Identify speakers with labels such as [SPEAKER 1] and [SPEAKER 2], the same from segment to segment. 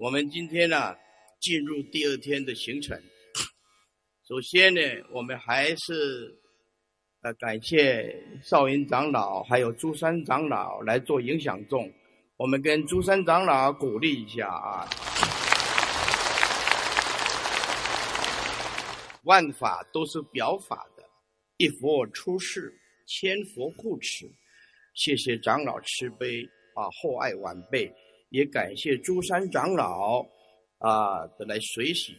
[SPEAKER 1] 我们今天呢，进入第二天的行程。首先呢，我们还是呃感谢少云长老还有朱山长老来做影响众。我们跟朱山长老鼓励一下啊！万法都是表法的，一佛出世，千佛护持。谢谢长老慈悲啊，厚爱晚辈，也感谢朱山长老啊的来随喜。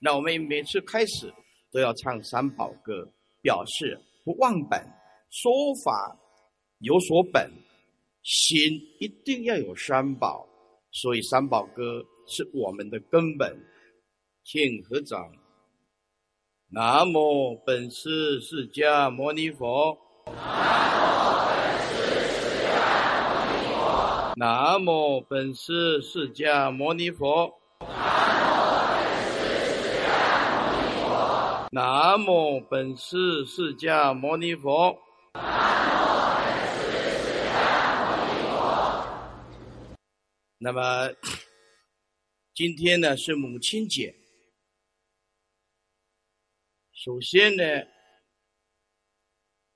[SPEAKER 1] 那我们每次开始都要唱三宝歌，表示不忘本，说法有所本。心一定要有三宝，所以三宝歌是我们的根本。请合掌。南无本师释迦牟尼佛。南无本师释迦牟尼佛。南无本师释迦牟尼佛。南无本师释迦牟尼佛。那么，今天呢是母亲节。首先呢，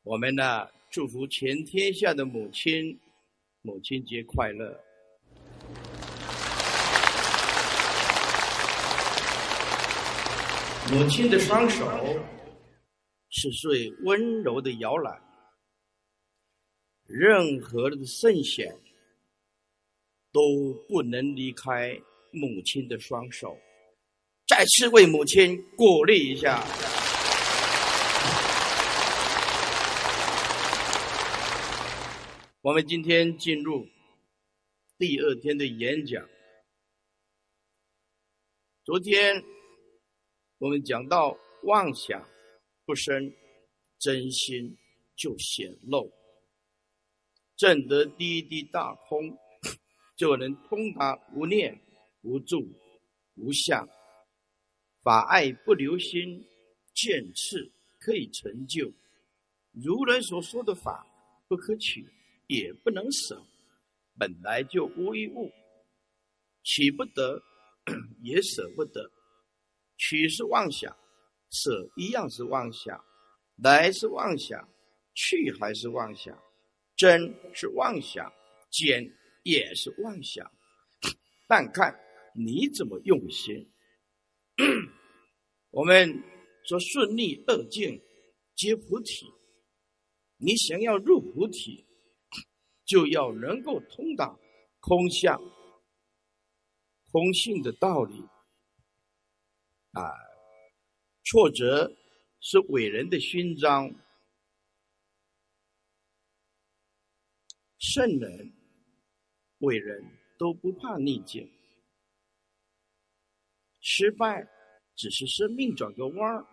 [SPEAKER 1] 我们呢祝福全天下的母亲，母亲节快乐。母亲的双手是最温柔的摇篮，任何的圣贤。都不能离开母亲的双手，再次为母亲鼓励一下。我们今天进入第二天的演讲。昨天我们讲到妄想不生，真心就显露，证得第一滴大空。就能通达无念、无住、无相，法爱不留心，见次可以成就。如人所说的法不可取，也不能舍，本来就无一物，取不得，也舍不得。取是妄想，舍一样是妄想，来是妄想，去还是妄想，真是妄想，见。也是妄想，但看你怎么用心。我们说顺利二境皆菩提，你想要入菩提，就要能够通达空相、空性的道理。啊，挫折是伟人的勋章，圣人。伟人都不怕逆境，失败只是生命转个弯儿，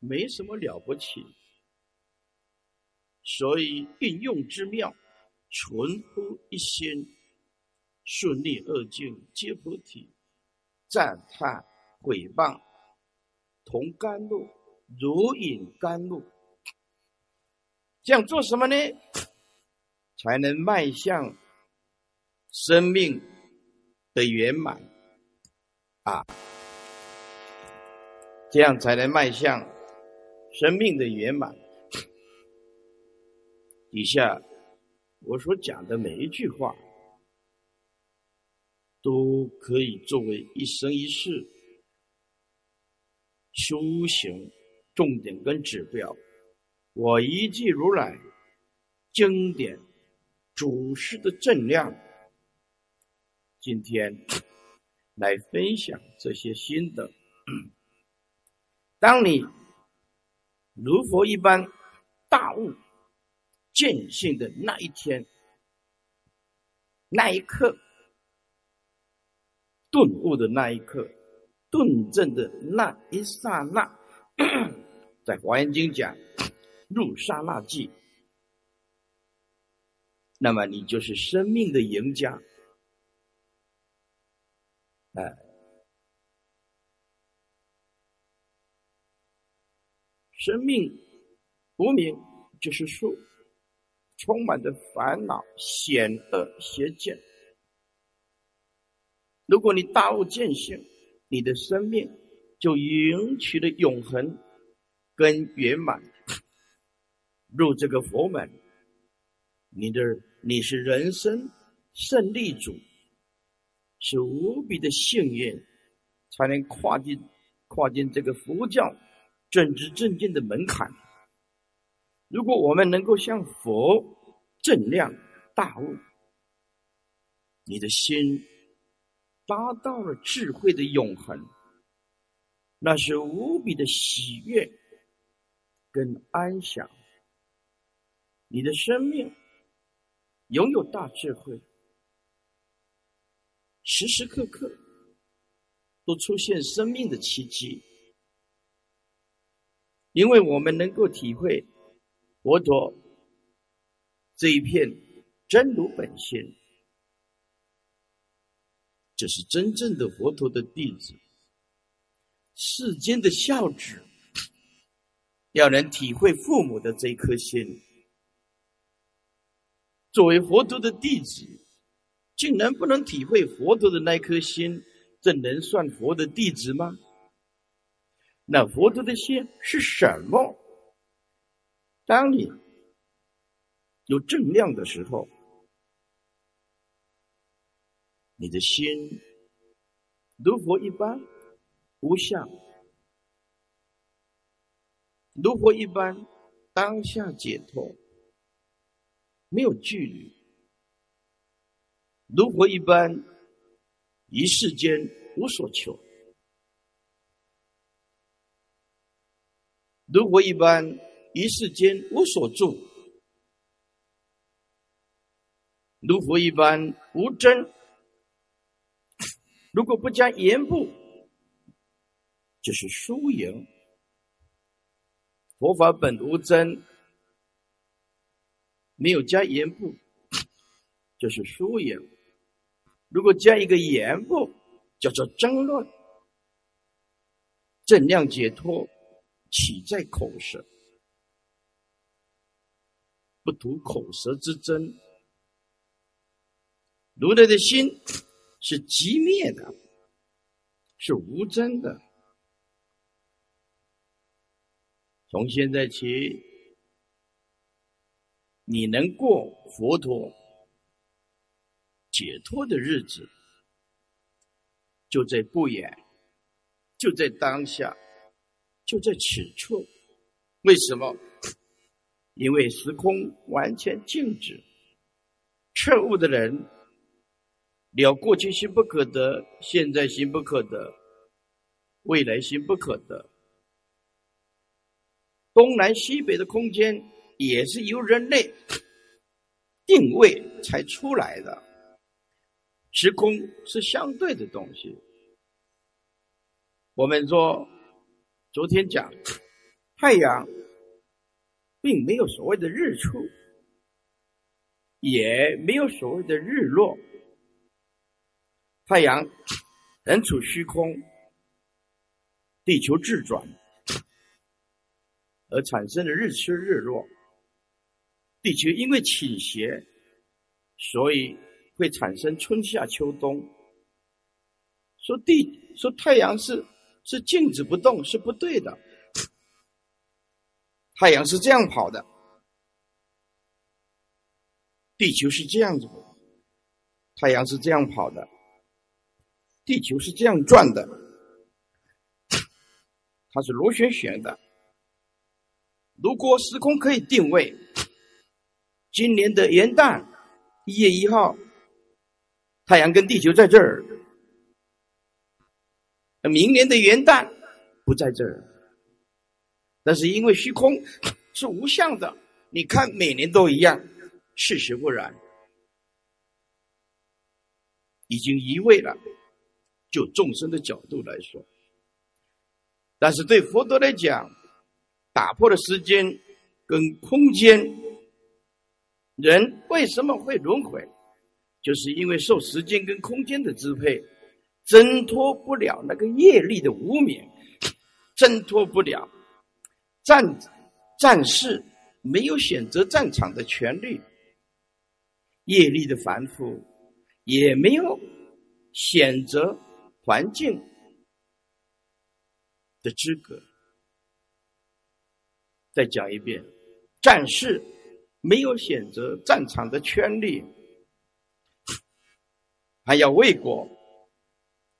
[SPEAKER 1] 没什么了不起。所以运用之妙，存乎一心，顺利二境皆菩提。赞叹毁谤同甘露，如饮甘露。这样做什么呢？才能迈向。生命的圆满啊，这样才能迈向生命的圆满。底下我所讲的每一句话，都可以作为一生一世修行重点跟指标。我一句如来经典主师的正量。今天来分享这些心得。当你如佛一般大悟见性的那一天，那一刻顿悟的那一刻，顿证的那一刹那，在华严经讲入刹那际，那么你就是生命的赢家。哎，生命无名就是树，充满着烦恼、险恶、邪见。如果你大悟见性，你的生命就赢取了永恒跟圆满。入这个佛门，你的你是人生胜利组，是无比的幸运，才能跨进跨进这个佛教正知正见的门槛。如果我们能够像佛正量大悟，你的心达到了智慧的永恒，那是无比的喜悦跟安详。你的生命拥有大智慧，时时刻刻都出现生命的奇迹，因为我们能够体会佛陀这一片真如本性，这是真正的佛陀的弟子。世间的孝子要能体会父母的这一颗心。作为佛陀的弟子，竟然不能体会佛陀的那颗心，这能算佛的弟子吗？那佛陀的心是什么？当你有正量的时候，你的心如佛一般无相，如佛一般当下解脱。没有距离，如佛一般，一世间无所求；如佛一般，一世间无所住；如佛一般无真。如果不加言部，就是输赢。佛法本无真。没有加言部，就是疏言；如果加一个言部，叫做争论。正量解脱，岂在口舌？不图口舌之争。如来的心是寂灭的，是无真的。从现在起。你能过佛陀解脱的日子，就在不远，就在当下，就在此处。为什么？因为时空完全静止。彻悟的人，了过去心不可得，现在心不可得，未来心不可得。东南西北的空间。也是由人类 定位才出来的，时空是相对的东西。我们说，昨天讲太阳，并没有所谓的日出，也没有所谓的日落，太阳人处虚空，地球自转，而产生的日出日落。地球因为倾斜，所以会产生春夏秋冬。说地说太阳是是静止不动是不对的，太阳是这样跑的，地球是这样子的，太阳是这样跑的，地球是这样转的，它是螺旋旋的。如果时空可以定位。今年的元旦一月一号，太阳跟地球在这儿；明年的元旦不在这儿。但是因为虚空是无相的，你看每年都一样，事实不然，已经移位了。就众生的角度来说，但是对佛陀来讲，打破了时间跟空间。人为什么会轮回？就是因为受时间跟空间的支配，挣脱不了那个业力的无名，挣脱不了战战士没有选择战场的权利，业力的繁复也没有选择环境的资格。再讲一遍，战士没有选择战场的权利，还要为国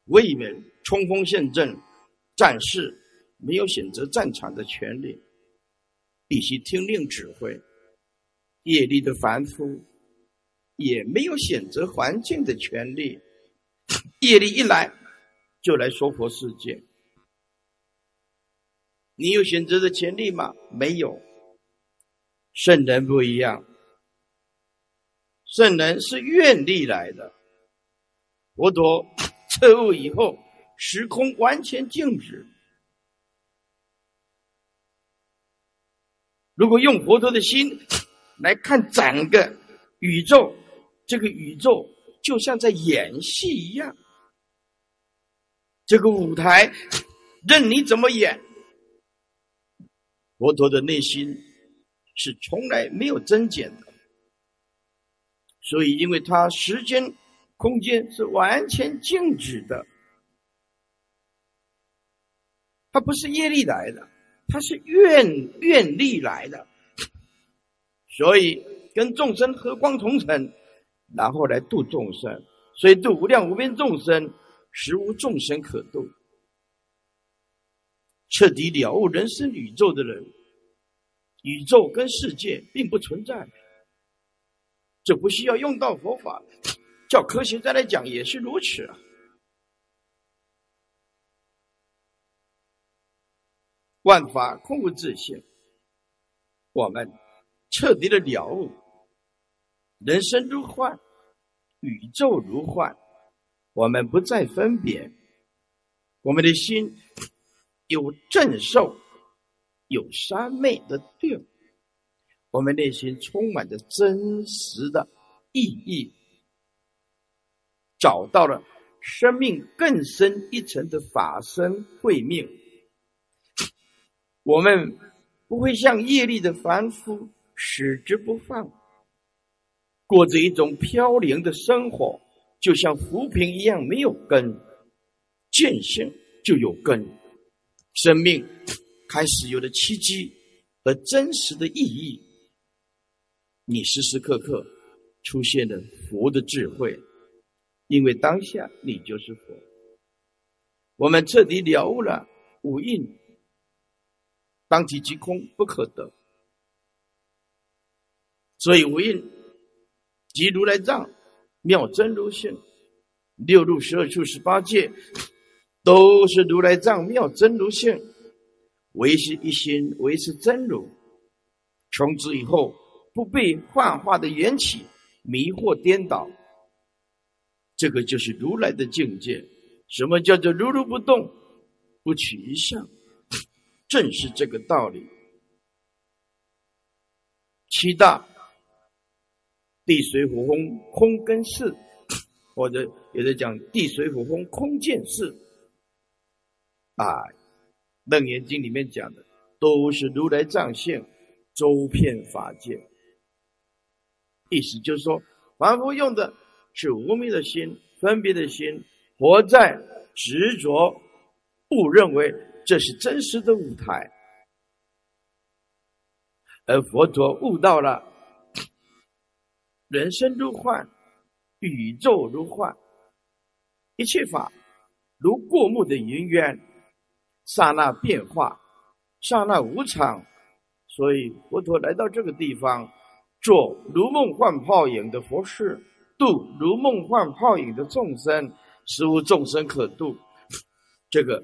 [SPEAKER 1] 为民冲锋陷阵。战士没有选择战场的权利，必须听令指挥。业力的凡夫也没有选择环境的权利，业力一来就来说佛世界。你有选择的权利吗？没有。圣人不一样，圣人是愿力来的。佛陀彻悟以后，时空完全静止。如果用佛陀的心来看整个宇宙，这个宇宙就像在演戏一样，这个舞台任你怎么演。佛陀的内心是从来没有增减的，所以因为他时间、空间是完全静止的，他不是业力来的，他是愿愿力来的，所以跟众生和光同尘，然后来度众生，所以度无量无边众生，实无众生可度。彻底了悟人生宇宙的人，宇宙跟世界并不存在，这不需要用到佛法，叫科学家来讲也是如此啊。万法空无自性，我们彻底的了悟，人生如幻，宇宙如幻，我们不再分别，我们的心。有正受，有三昧的定，我们内心充满着真实的意义，找到了生命更深一层的法身慧命。我们不会像业力的凡夫使之不放，过着一种飘零的生活，就像浮萍一样没有根，见性就有根。生命开始有了契机和真实的意义，你时时刻刻出现了佛的智慧，因为当下你就是佛。我们彻底了悟了五蕴，当体即空，不可得。所以无印即如来藏，妙真如性，六入十二处十八界。都是如来藏妙真如性，唯是一心，唯是真如。从此以后，不被幻化的缘起迷惑颠倒。这个就是如来的境界。什么叫做如如不动，不取一相？正是这个道理。七大地水火风空根四，或者有的讲地水火风空见四。啊，《楞严经》里面讲的都是如来藏性，周遍法界。意思就是说，凡夫用的是无名的心、分别的心，活在执着，误认为这是真实的舞台。而佛陀悟到了，人生如幻，宇宙如幻，一切法如过目的云烟。刹那变化，刹那无常，所以佛陀来到这个地方，做如梦幻泡影的佛事，度如梦幻泡影的众生，实无众生可度。这个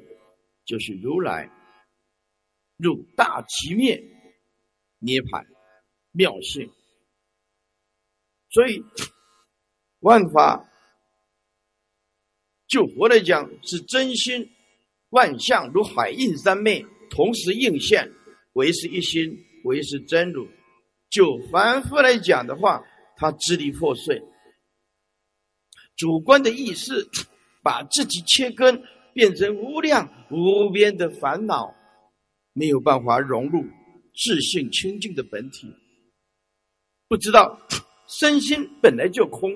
[SPEAKER 1] 就是如来入大极灭涅盘妙性。所以万法就佛来讲是真心。万象如海印三昧，同时应现，唯是一心，唯是真如。就凡夫来讲的话，他支离破碎，主观的意识把自己切根，变成无量无边的烦恼，没有办法融入自信清净的本体。不知道身心本来就空，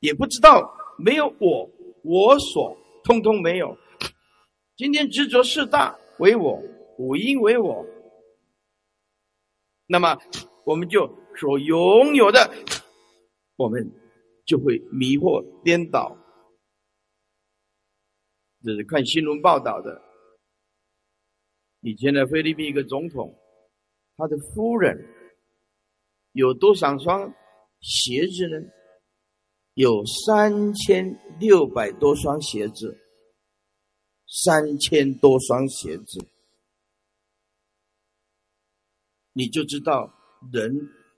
[SPEAKER 1] 也不知道没有我，我所通通没有。今天执着四大为我，五阴为我，那么我们就所拥有的，我们就会迷惑颠倒。这是看新闻报道的。以前的菲律宾一个总统，他的夫人有多少双鞋子呢？有三千六百多双鞋子，三千多双鞋子，你就知道人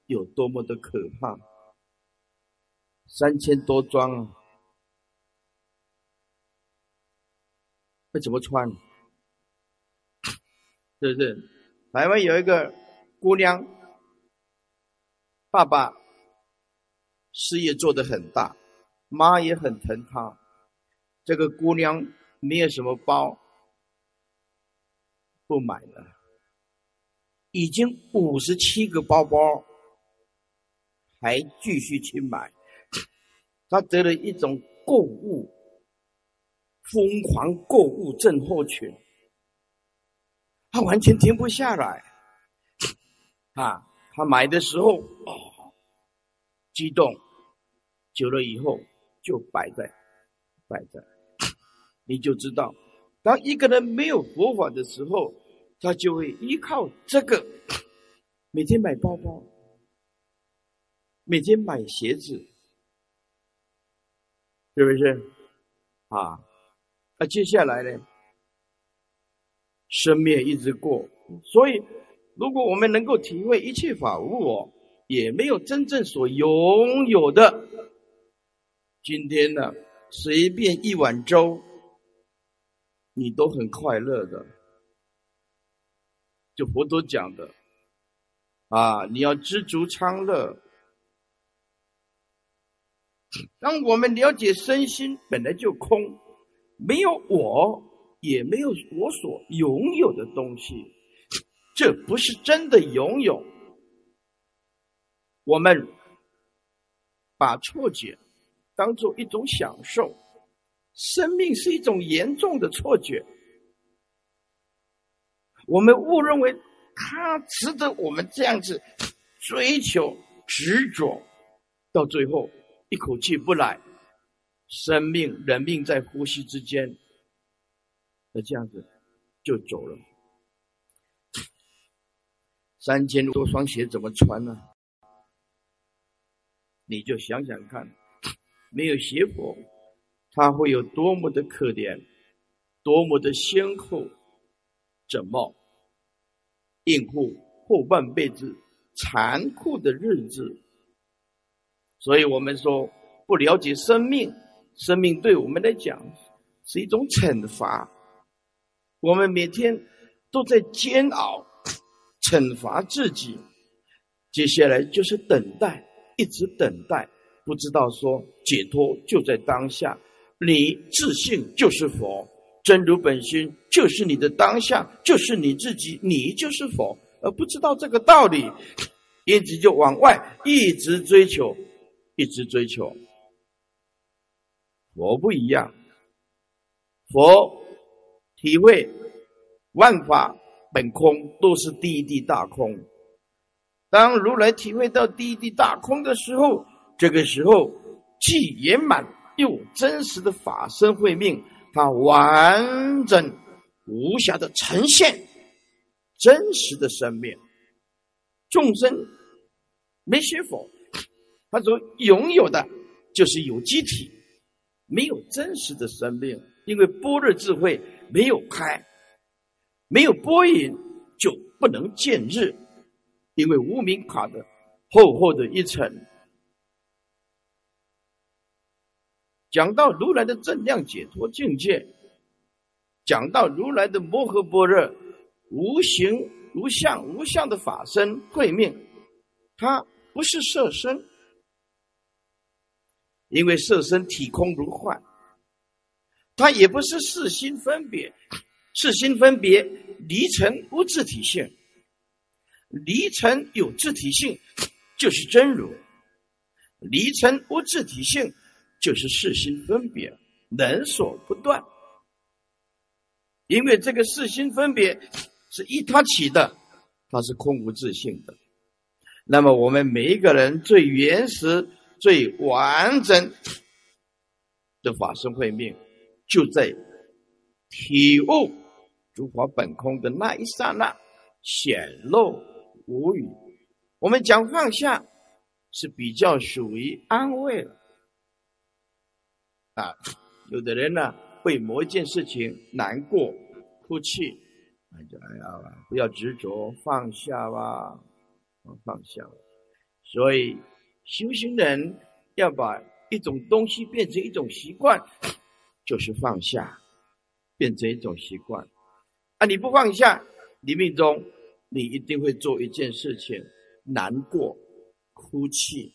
[SPEAKER 1] 有多么的可怕。三千多双啊！那怎么穿？是不是？台湾有一个姑娘，爸爸事业做得很大，妈也很疼她。这个姑娘没有什么包，不买了，已经五十七个包包，还继续去买。她得了一种购物疯狂购物症候群。他完全停不下来，啊！他买的时候，激动，久了以后就摆在摆在，你就知道，当一个人没有佛法的时候，他就会依靠这个，每天买包包，每天买鞋子，是不是？啊，那接下来呢？生灭一直过，所以如果我们能够体会一切法无我，也没有真正所拥有的。今天呢，随便一碗粥，你都很快乐的。就佛陀讲的，啊，你要知足常乐。当我们了解身心本来就空，没有我。也没有我所拥有的东西，这不是真的拥有。我们把错觉当做一种享受，生命是一种严重的错觉。我们误认为它值得我们这样子追求、执着，到最后一口气不来，生命、人命在呼吸之间。那这样子就走了，三千多双鞋怎么穿呢？你就想想看，没有鞋佛，他会有多么的可怜，多么的先后，怎么应付后半辈子残酷的日子？所以我们说，不了解生命，生命对我们来讲是一种惩罚。我们每天都在煎熬，惩罚自己。接下来就是等待，一直等待，不知道说解脱就在当下。你自信就是佛，真如本心就是你的当下，就是你自己，你就是佛，而不知道这个道理，一直就往外一直追求，一直追求。佛不一样，佛。体会万法本空，都是第一地大空。当如来体会到第一地大空的时候，这个时候既圆满又真实的法身慧命，它完整无瑕的呈现真实的生命。众生没学佛，他所拥有的就是有机体，没有真实的生命，因为般若智慧。没有开，没有波音，就不能见日，因为无名卡的厚厚的一层。讲到如来的正量解脱境界，讲到如来的摩诃般若无形无相无相的法身慧命，它不是色身，因为色身体空如幻。它也不是四心分别，四心分别离尘无自体性，离尘有自体性就是真如，离尘无自体性就是四心分别，能所不断。因为这个四心分别是依他起的，它是空无自性的。那么我们每一个人最原始、最完整的法身慧命，就在体悟诸法本空的那一刹那显露无语。我们讲放下是比较属于安慰了啊，有的人呢。为某一件事情难过、哭泣，那就哎呀，不要执着，放下吧，放下。所以修行人要把一种东西变成一种习惯，就是放下，变成一种习惯。啊，你不放下，你命中你一定会做一件事情，难过、哭泣、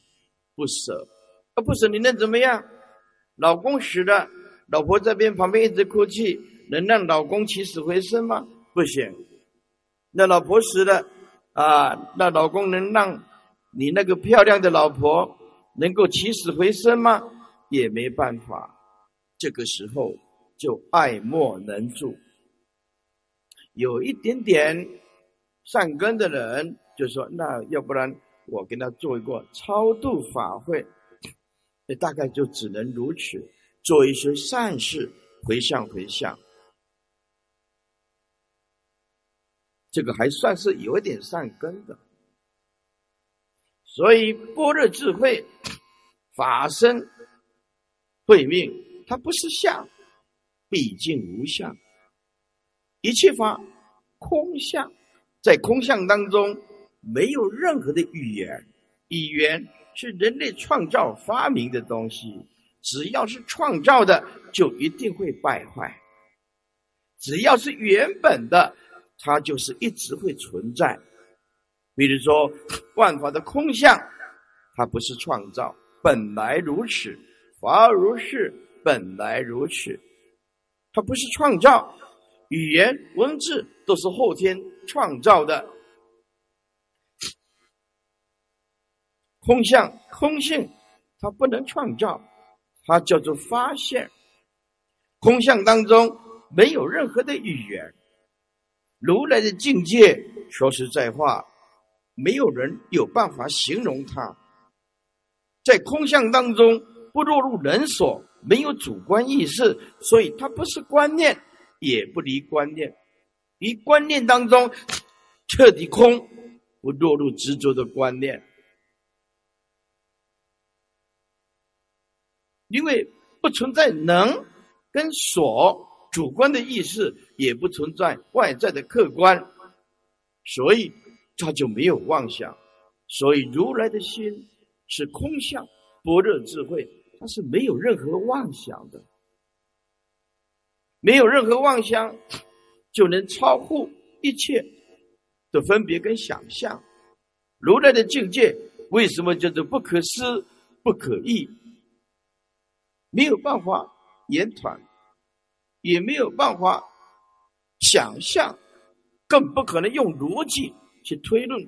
[SPEAKER 1] 不舍。啊，不舍你能怎么样？老公死了。老婆这边旁边一直哭泣，能让老公起死回生吗？不行。那老婆死了，啊，那老公能让你那个漂亮的老婆能够起死回生吗？也没办法。这个时候就爱莫能助。有一点点善根的人就说：“那要不然我跟他做一个超度法会。”也大概就只能如此。做一些善事，回向回向，这个还算是有一点善根的。所以般若智慧法身慧命，它不是相，毕竟无相，一切法空相，在空相当中没有任何的语言，语言是人类创造发明的东西。只要是创造的，就一定会败坏；只要是原本的，它就是一直会存在。比如说，万法的空相，它不是创造，本来如此；法如是，本来如此。它不是创造，语言文字都是后天创造的。空相空性，它不能创造。它叫做发现，空相当中没有任何的语言，如来的境界，说实在话，没有人有办法形容它。在空相当中不落入人所，没有主观意识，所以它不是观念，也不离观念，离观念当中彻底空，不落入执着的观念。因为不存在能跟所主观的意识，也不存在外在的客观，所以他就没有妄想。所以如来的心是空相，般若智慧，它是没有任何妄想的，没有任何妄想，就能超乎一切的分别跟想象。如来的境界为什么叫做不可思、不可议？没有办法言传，也没有办法想象，更不可能用逻辑去推论。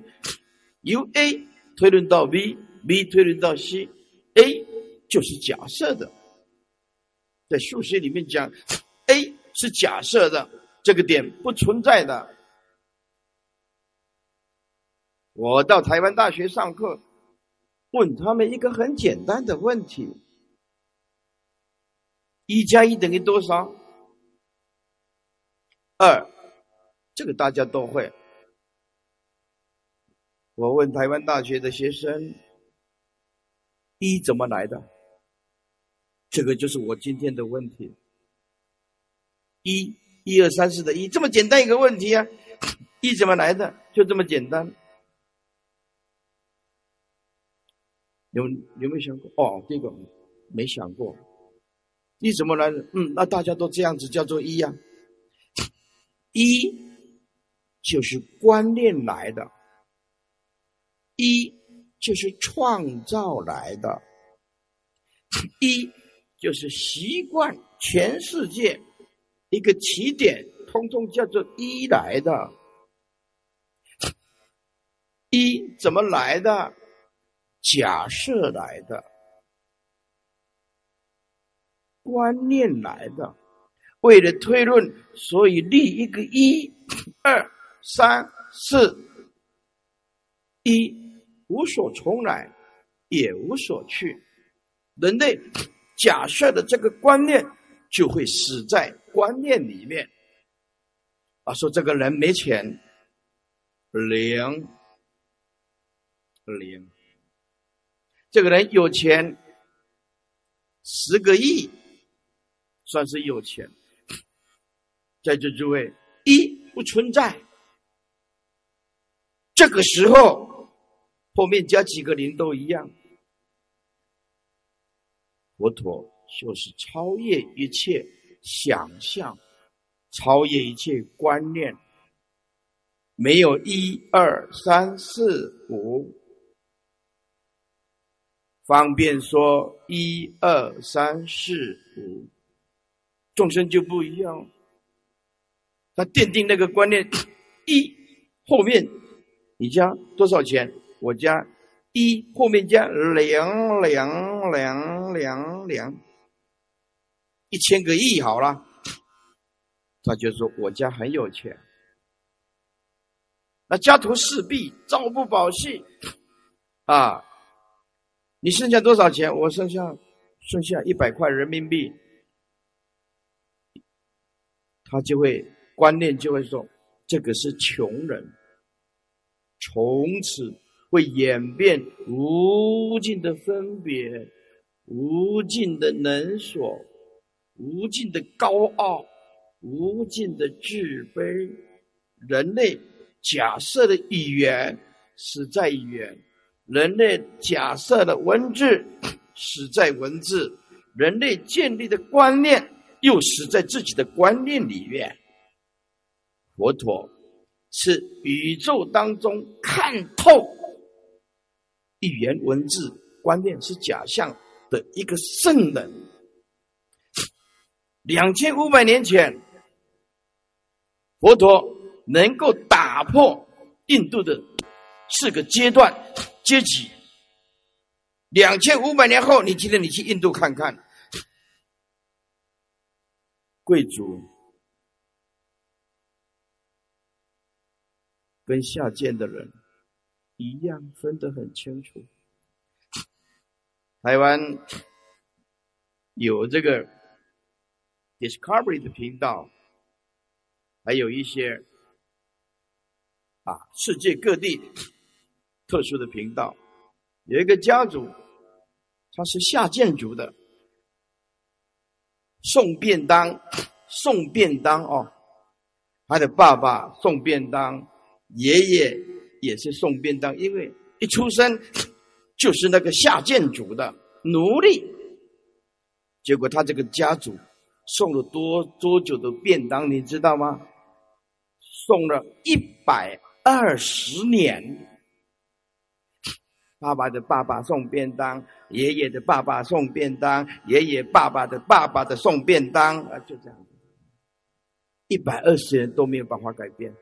[SPEAKER 1] 由 A 推论到 B，B 推论到 C，A 就是假设的。在数学里面讲，A 是假设的，这个点不存在的。我到台湾大学上课，问他们一个很简单的问题。一加一等于多少？二，这个大家都会。我问台湾大学的学生，一怎么来的？这个就是我今天的问题。一，一二三四的一，这么简单一个问题啊！一怎么来的？就这么简单。有有没有想过？哦，这个没想过。一怎么来的？嗯，那大家都这样子叫做一呀。一就是观念来的，一就是创造来的，一就是习惯全世界一个起点，通通叫做一来的。一怎么来的？假设来的。观念来的。为了推论，所以立一个一、二、三、四，一无所从来，也无所去。人类假设的这个观念，就会死在观念里面。啊，说这个人没钱，零零；这个人有钱，十个亿，算是有钱。在座诸位，一不存在。这个时候，后面加几个零都一样。佛陀就是超越一切想象，超越一切观念，没有一二三四五，方便说一二三四五，众生就不一样。他奠定那个观念，一后面你加多少钱？我加一后面加两两两两两，一千个亿好了。他就说我家很有钱。那家徒四壁，朝不保夕啊！你剩下多少钱？我剩下剩下一百块人民币，他就会。观念就会说，这个是穷人，从此会演变无尽的分别，无尽的能所，无尽的高傲，无尽的自卑。人类假设的语言死在语言，人类假设的文字死在文字，人类建立的观念又死在自己的观念里面。佛陀是宇宙当中看透语言文字观念是假象的一个圣人。两千五百年前，佛陀能够打破印度的四个阶段阶级。两千五百年后，你今天你去印度看看，贵族。跟下贱的人一样，分得很清楚。台湾有这个 Discovery 的频道，还有一些啊世界各地特殊的频道。有一个家族，他是下贱族的，送便当，送便当哦，他的爸爸送便当。爷爷也是送便当，因为一出生就是那个下贱族的奴隶。结果他这个家族送了多多久的便当，你知道吗？送了一百二十年。爸爸的爸爸送便当，爷爷的爸爸送便当，爷爷爸爸的爸爸的送便当啊，就这样，一百二十年都没有办法改变。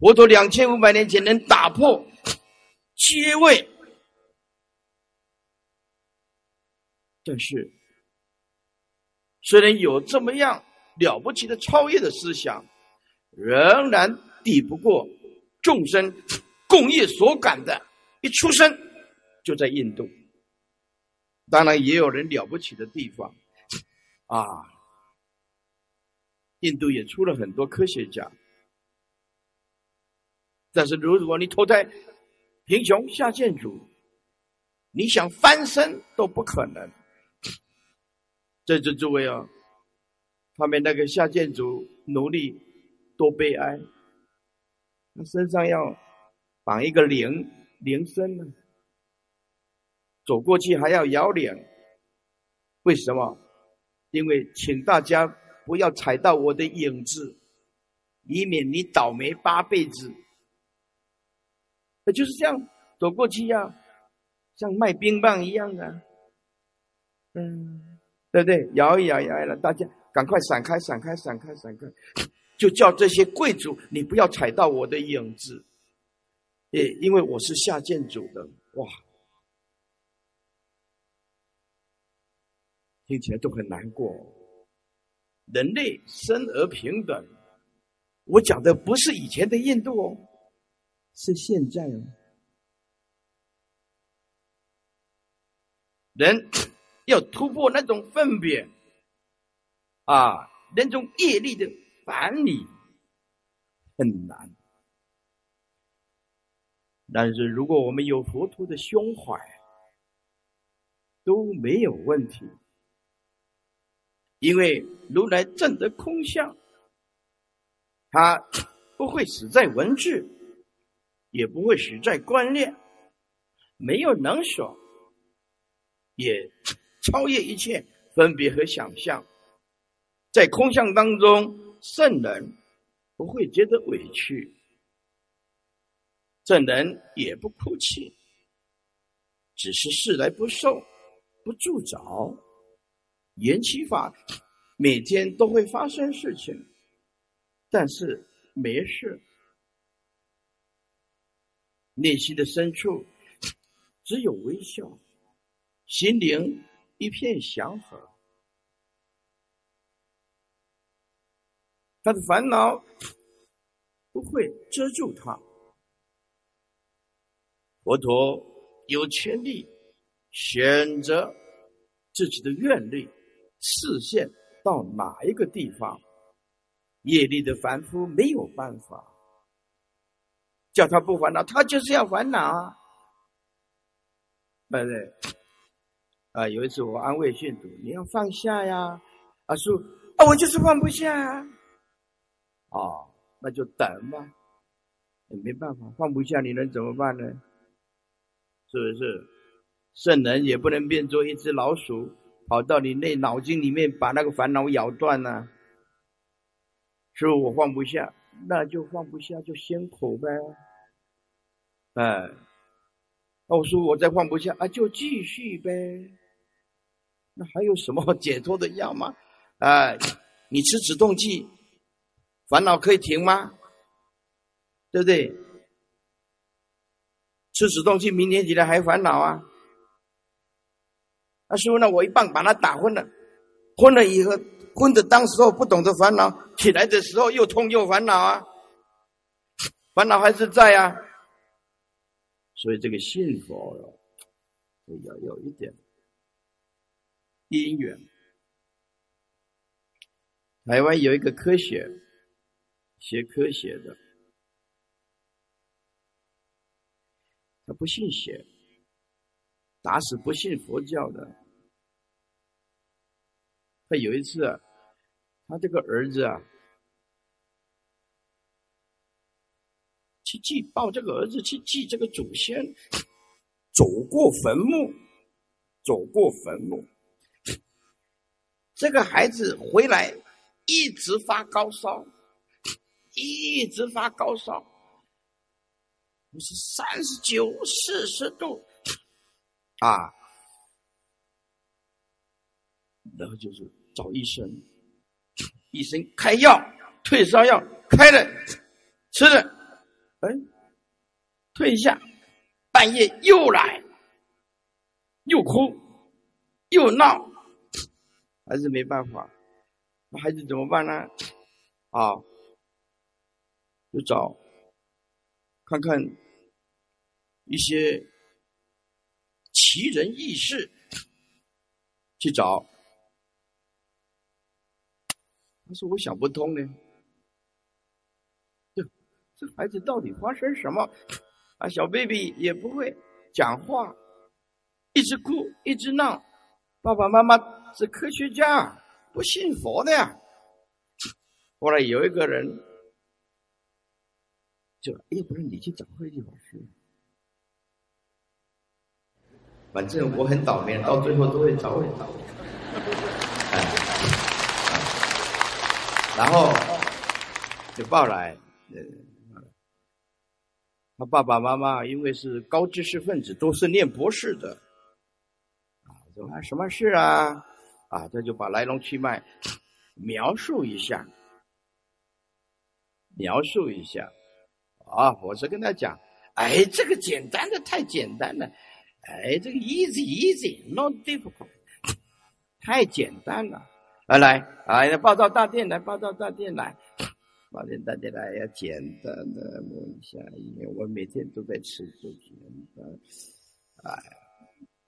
[SPEAKER 1] 佛陀两千五百年前能打破阶位，但是虽然有这么样了不起的超越的思想，仍然抵不过众生共业所感的。一出生就在印度，当然也有人了不起的地方啊，印度也出了很多科学家。但是，如果你投胎贫穷下贱族，你想翻身都不可能。在座诸位啊，他们那个下贱族奴隶多悲哀，他身上要绑一个铃铃声呢，走过去还要摇铃。为什么？因为请大家不要踩到我的影子，以免你倒霉八辈子。那就是这样走过去呀，像卖冰棒一样的，嗯，对不对？摇一摇，摇一摇，大家赶快闪开，闪开，闪开，闪开！就叫这些贵族，你不要踩到我的影子，也，因为我是下贱主的，哇！听起来都很难过。人类生而平等，我讲的不是以前的印度哦，是现在哦。人要突破那种分别啊，那种业力的反理很难。但是如果我们有佛陀的胸怀，都没有问题。因为如来证得空相，他不会死在文字，也不会实在观念，没有能所，也超越一切分别和想象，在空相当中，圣人不会觉得委屈，圣人也不哭泣，只是事来不受，不住着。延期法每天都会发生事情，但是没事。内心的深处只有微笑，心灵一片祥和。他的烦恼不会遮住他。佛陀有权利选择自己的愿力。视线到哪一个地方，业力的凡夫没有办法叫他不烦恼，他就是要烦恼啊！对不对？啊，有一次我安慰信徒：“你要放下呀！”阿叔啊，我就是放不下啊！那就等吧，也没办法，放不下，你能怎么办呢？是不是？圣人也不能变作一只老鼠。跑到你那脑筋里面，把那个烦恼咬断呢？是不是我放不下，那就放不下，就辛苦呗。哎，我说我再放不下啊，就继续呗。那还有什么解脱的药吗？哎，你吃止痛剂，烦恼可以停吗？对不对？吃止痛剂，明天起来还烦恼啊？那师傅呢？我一棒把他打昏了，昏了以后，昏的当时候不懂得烦恼，起来的时候又痛又烦恼啊，烦恼还是在啊。所以这个信佛要有一点因缘。台湾有一个科学学科学的，他不信邪，打死不信佛教的。他有一次，他这个儿子啊，去祭抱这个儿子去祭这个祖先，走过坟墓，走过坟墓，这个孩子回来一直发高烧，一直发高烧，不是三十九、四十度，啊，然后就是。找医生，医生开药，退烧药开了，吃了，哎，退一下，半夜又来，又哭，又闹，还是没办法，那孩子怎么办呢？啊，就找，看看一些奇人异事，去找。他说：“我想不通呢，这这孩子到底发生什么？啊，小 baby 也不会讲话，一直哭，一直闹。爸爸妈妈是科学家，不信佛的呀。后来有一个人，就要不然你去找会计老师。反正我很倒霉，到最后都会找我倒霉。”然后就抱来，呃他爸爸妈妈因为是高知识分子，都是念博士的，啊，说什么事啊？啊，他就把来龙去脉描述一下，描述一下，啊，我是跟他讲，哎，这个简单的太简单了，哎，这个 easy easy not difficult，太简单了。来来，哎，报到大殿来，报到大殿来，报到大殿来，要简单的摸一下，因为我每天都在吃这个。哎，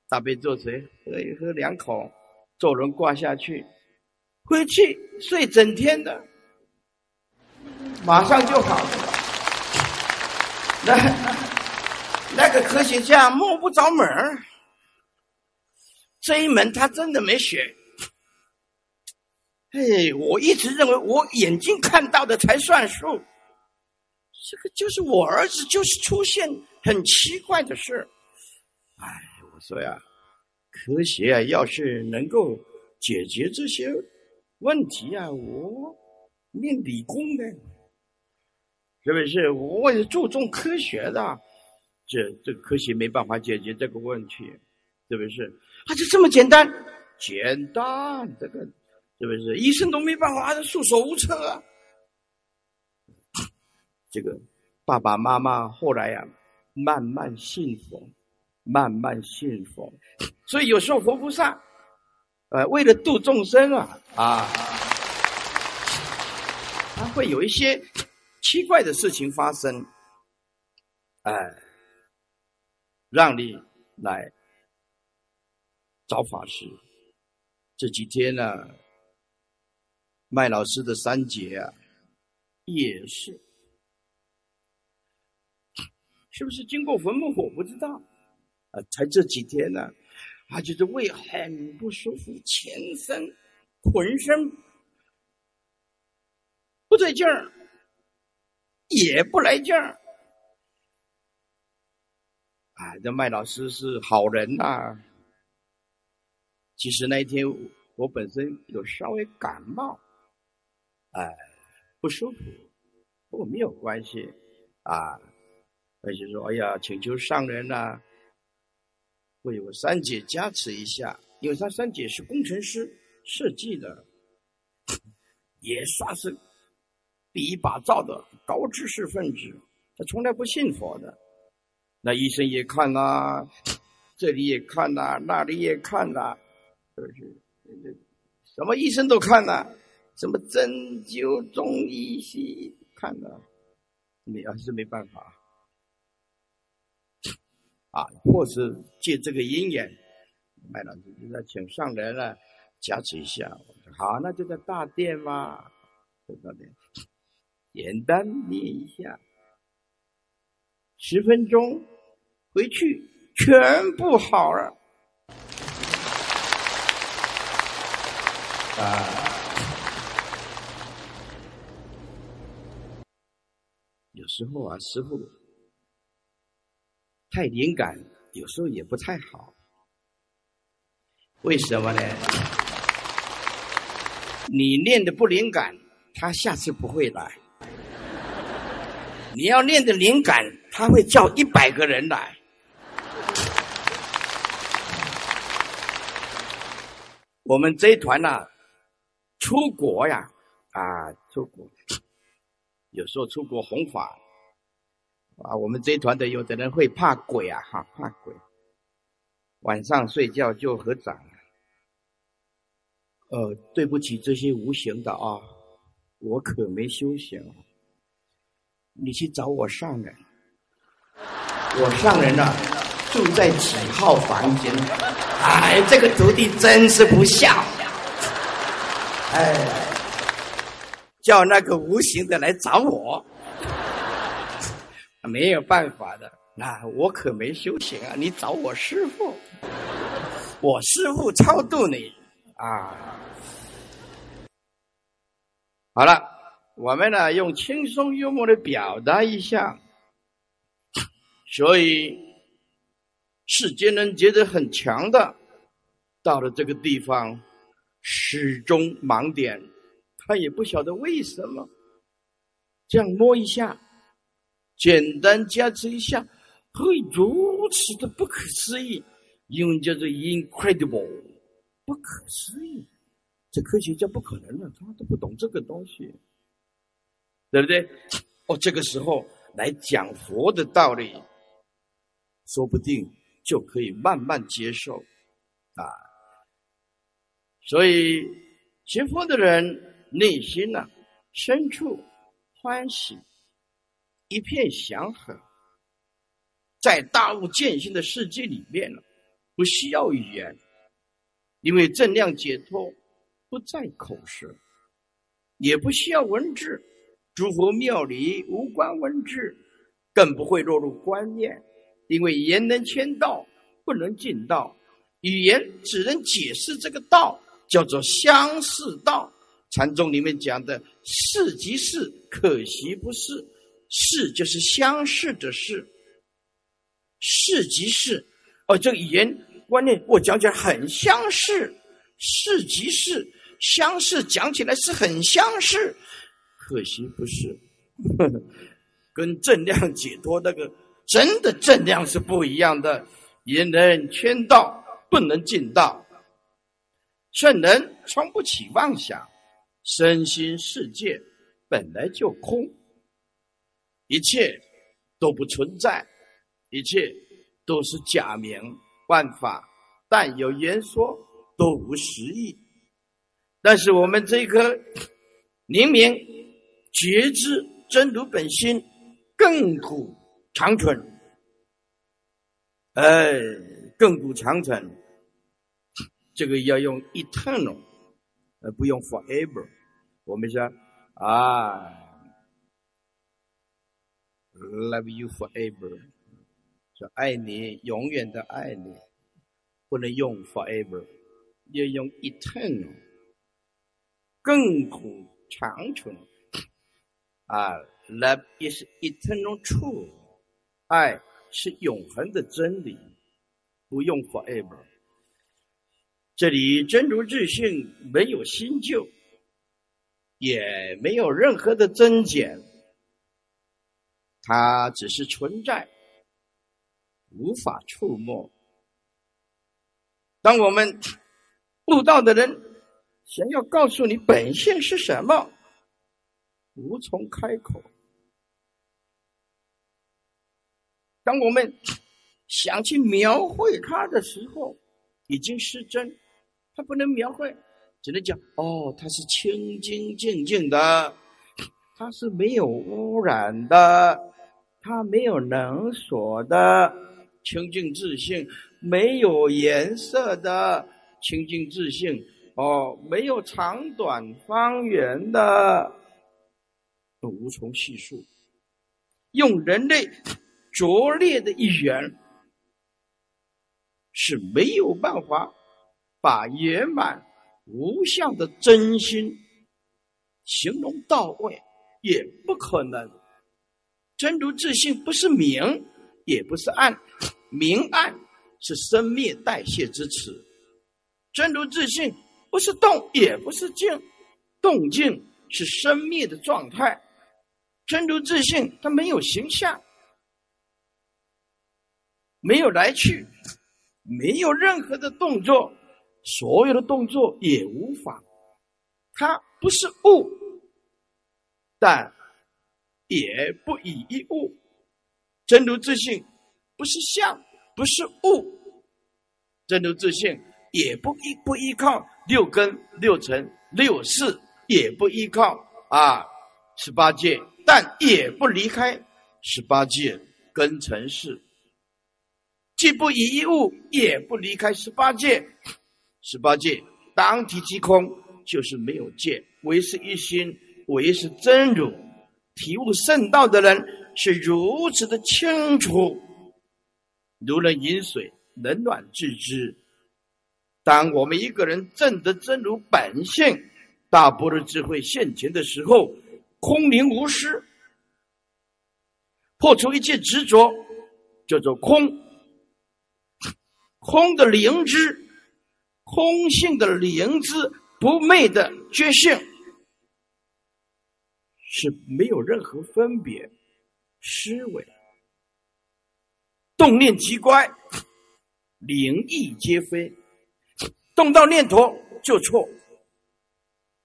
[SPEAKER 1] 大杯做水，喝一喝两口，坐轮挂下去，回去睡整天的，马上就好了。那那个科学家摸不着门儿，这一门他真的没学。哎，我一直认为我眼睛看到的才算数，这个就是我儿子就是出现很奇怪的事。哎，我说呀，科学啊，要是能够解决这些问题啊，我念理工的，是不是？我也注重科学的，这这科学没办法解决这个问题，是不是？啊，就这么简单，简单这个。是不是医生都没办法，他束手无策啊？这个爸爸妈妈后来呀，慢慢信佛，慢慢信佛，所以有时候佛菩萨，呃，为了度众生啊，啊，他会有一些奇怪的事情发生，哎，让你来找法师。这几天呢？麦老师的三姐啊，也是，是不是经过坟墓？我不知道，啊，才这几天呢，啊，就是胃很不舒服，全身、浑身不对劲儿，也不来劲儿，啊，这麦老师是好人呐。其实那一天我本身有稍微感冒。哎，不舒服，和我没有关系啊。而且说，哎呀，请求上人呐，为我三姐加持一下，因为他三姐是工程师设计的，也算是第一把照的高知识分子。他从来不信佛的，那医生也看呐，这里也看呐，那里也看呐，是不是？什么医生都看呐。什么针灸、中医、西，看了，没还是没办法啊！或是借这个因缘，麦老师就在请上人了，加持一下。好，那就在大殿嘛，在大殿，简单念一下，十分钟，回去全部好了啊！有时候啊，师傅太灵感，有时候也不太好。为什么呢？你练的不灵感，他下次不会来；你要练的灵感，他会叫一百个人来。我们这一团呐，出国呀，啊，出国。有时候出国弘法，啊，我们这一团的有的人会怕鬼啊，哈，怕鬼，晚上睡觉就合掌。呃，对不起这些无形的啊，我可没修行。你去找我上人，我上人呢住在几号房间？哎，这个徒弟真是不孝，哎。叫那个无形的来找我，没有办法的。那我可没修行啊！你找我师傅，我师傅超度你啊！好了，我们呢用轻松幽默的表达一下，所以世间人觉得很强的，到了这个地方，始终盲点。他也不晓得为什么，这样摸一下，简单加持一下，会如此的不可思议，英文叫做 incredible，不可思议，这科学家不可能的，他都不懂这个东西，对不对？哦，这个时候来讲佛的道理，说不定就可以慢慢接受，啊。所以学佛的人内心呢，深处欢喜，一片祥和，在大悟见性的世界里面呢，不需要语言，因为正量解脱不在口舌，也不需要文字，诸佛庙里无关文字。更不会落入观念，因为言能签道，不能尽道。语言只能解释这个道，叫做相似道。禅宗里面讲的“是即是”，可惜不是。是就是相似的“是”，是即是。哦，这个语言观念我讲起来很相似，“是即是”相似，讲起来是很相似，可惜不是。跟正量解脱那个真的正量是不一样的，也能圈道，不能进道。圣人从不起妄想，身心世界本来就空，一切都不存在，一切都是假名万法，但有言说都无实意。但是我们这颗灵明觉知真如本心。亘古长存，哎，亘古长存，这个要用 eternal，而不用 forever。我们说啊，love you forever，说爱你，永远的爱你，不能用 forever，要用 eternal，亘古长存，啊。Love is eternal truth，爱是永恒的真理，不用 forever。这里真如自性没有新旧，也没有任何的增减，它只是存在，无法触摸。当我们悟道的人想要告诉你本性是什么，无从开口。当我们想去描绘它的时候，已经失真，它不能描绘，只能讲哦，它是清清净净的，它是没有污染的，它没有能所的清净自信，没有颜色的清净自信，哦，没有长短方圆的，无从细数，用人类。拙劣的一员是没有办法把圆满无相的真心形容到位，也不可能。真如自信不是明，也不是暗，明暗是生灭代谢之词。真如自信不是动，也不是静，动静是生灭的状态。真如自信它没有形象。没有来去，没有任何的动作，所有的动作也无法。它不是物，但也不以一物。真如自信不是相，不是物。真如自信也不依不依靠六根、六尘、六识，也不依靠啊十八界，但也不离开十八界跟尘世。既不以一物，也不离开十八界。十八界当体即空，就是没有界，唯是一心，唯是真如。体悟圣道的人是如此的清楚，如人饮水，冷暖自知。当我们一个人证得真如本性，大般若智慧现前的时候，空灵无失，破除一切执着，叫做空。空的灵知，空性的灵知，不昧的觉性，是没有任何分别、思维、动念即乖，灵意皆非，动到念头就错，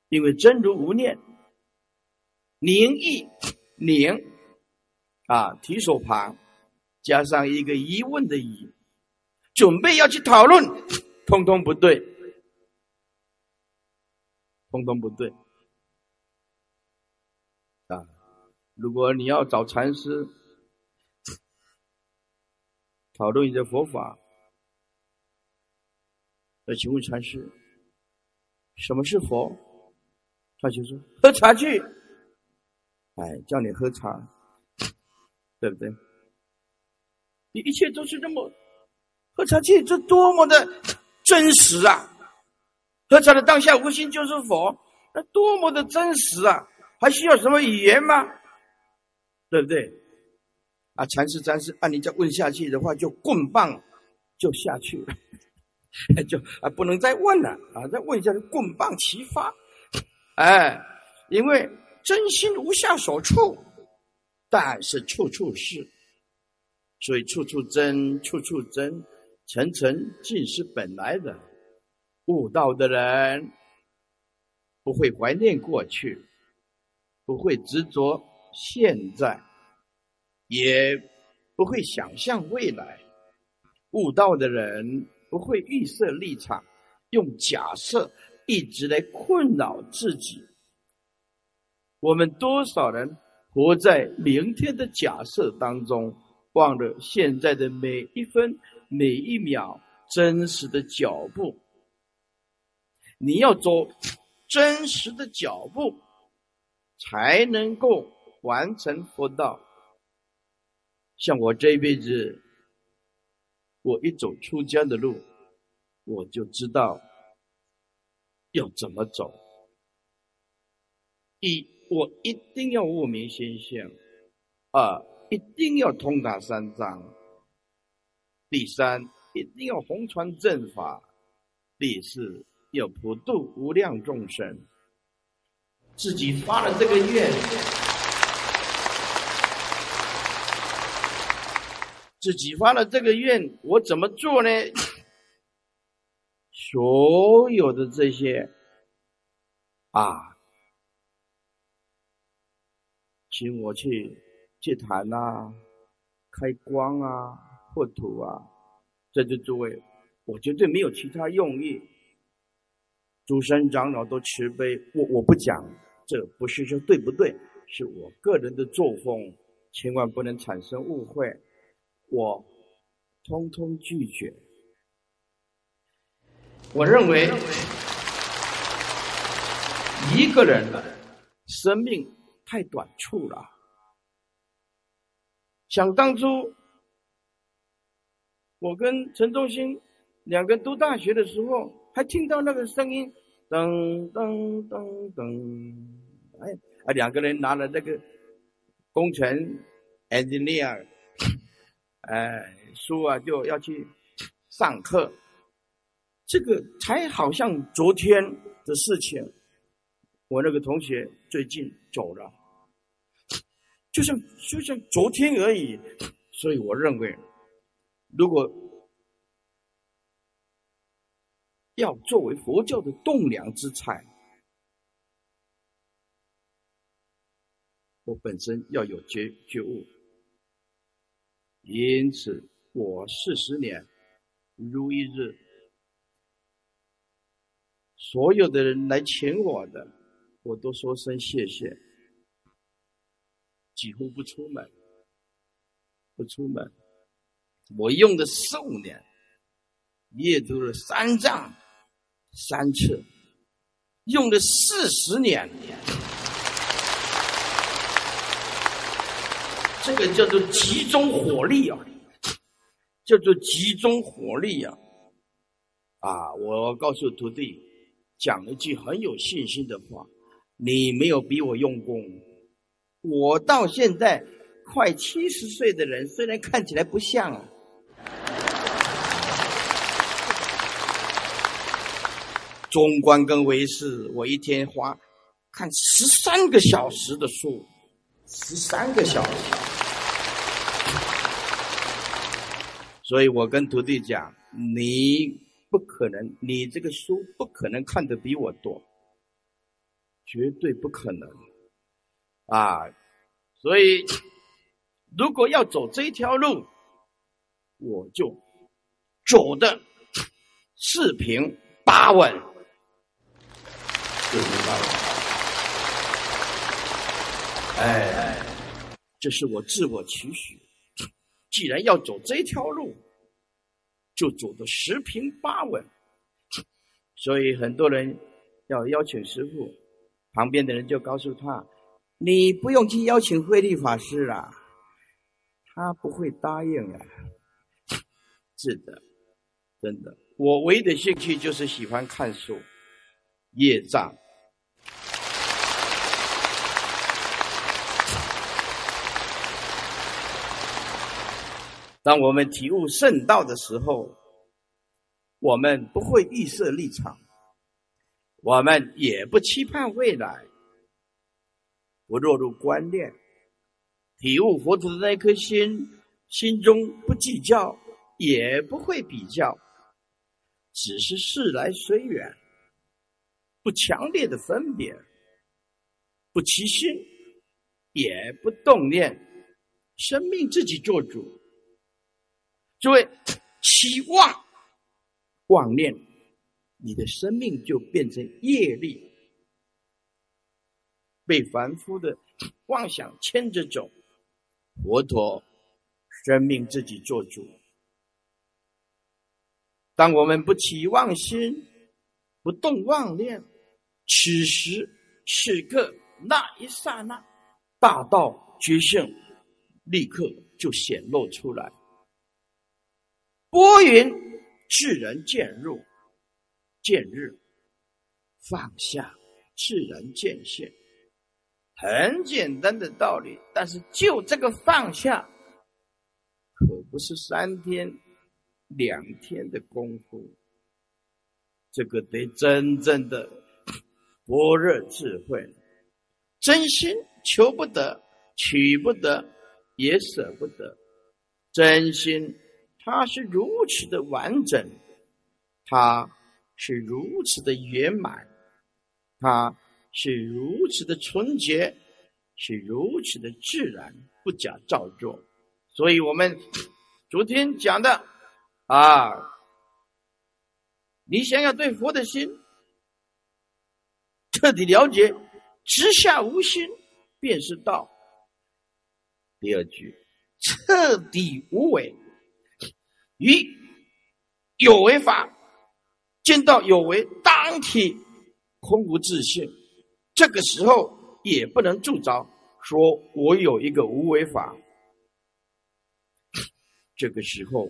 [SPEAKER 1] 因为真如无念，灵意灵啊，提手旁加上一个疑问的疑。准备要去讨论，通通不对。通通不对。啊，如果你要找禅师讨论你的佛法，那请问禅师，什么是佛？他就说喝茶去。哎，叫你喝茶，对不对？你一切都是这么喝茶去，这多么的真实啊！喝茶的当下无心就是佛，那多么的真实啊！还需要什么语言吗？对不对？啊，禅师、禅师，按你再问下去的话，就棍棒就下去了，就啊，不能再问了啊！再问一下就，棍棒齐发。哎，因为真心无下手处，但是处处是，所以处处真，处处真，层层尽是本来的。悟道的人不会怀念过去。不会执着现在，也不会想象未来。悟道的人不会预设立场，用假设一直来困扰自己。我们多少人活在明天的假设当中，忘了现在的每一分每一秒真实的脚步。你要走真实的脚步。才能够完成佛道。像我这一辈子，我一走出家的路，我就知道要怎么走。一，我一定要悟明心性；二，一定要通达三藏；第三，一定要弘传正法；第四，要普度无量众生。自己发了这个愿，自己发了这个愿，我怎么做呢？所有的这些啊，请我去祭坛啊、开光啊、破土啊，这就诸位，我绝对没有其他用意。诸山长老都慈悲，我我不讲。这不是说对不对，是我个人的作风，千万不能产生误会。我通通拒绝。我认为一个人的生命太短促了。想当初，我跟陈忠兴两个读大学的时候，还听到那个声音。噔噔噔噔，哎啊！两个人拿了那个工程 engineer 哎书啊，就要去上课。这个才好像昨天的事情。我那个同学最近走了，就像就像昨天而已。所以我认为，如果要作为佛教的栋梁之才，我本身要有觉觉悟，因此我四十年如一日，所有的人来请我的，我都说声谢谢，几乎不出门，不出门，我用的十五年，阅读了三藏。三次，用了四十年，这个叫做集中火力啊，叫做集中火力啊！啊，我告诉徒弟，讲一句很有信心的话：你没有比我用功，我到现在快七十岁的人，虽然看起来不像啊。中观跟唯识，我一天花看十三个小时的书，十三个小时。所以我跟徒弟讲，你不可能，你这个书不可能看得比我多，绝对不可能啊！所以如果要走这条路，我就走的四平八稳。就知道了。哎，这是我自我期许。既然要走这条路，就走得十平八稳。所以很多人要邀请师傅，旁边的人就告诉他：“你不用去邀请慧律法师了，他不会答应啊。”是的，真的。我唯一的兴趣就是喜欢看书，业障。当我们体悟圣道的时候，我们不会预设立场，我们也不期盼未来，不落入观念，体悟佛陀的那颗心，心中不计较，也不会比较。只是事来随缘，不强烈的分别，不起心，也不动念，生命自己做主。诸位，期望妄念，你的生命就变成业力，被凡夫的妄想牵着走。佛陀，生命自己做主。当我们不起妄心，不动妄念，此时此刻那一刹那，大道觉性立刻就显露出来。拨云自然渐入，渐日放下自然渐现，很简单的道理。但是就这个放下，可不是三天。两天的功夫，这个得真正的般若智慧，真心求不得，取不得，也舍不得。真心，它是如此的完整，它是如此的圆满，它是如此的纯洁，是如此的自然，不假造作。所以我们昨天讲的。啊！你想要对佛的心彻底了解，直下无心便是道。第二句，彻底无为，与有为法见到有为，当体空无自信。这个时候也不能助着，说我有一个无为法。这个时候。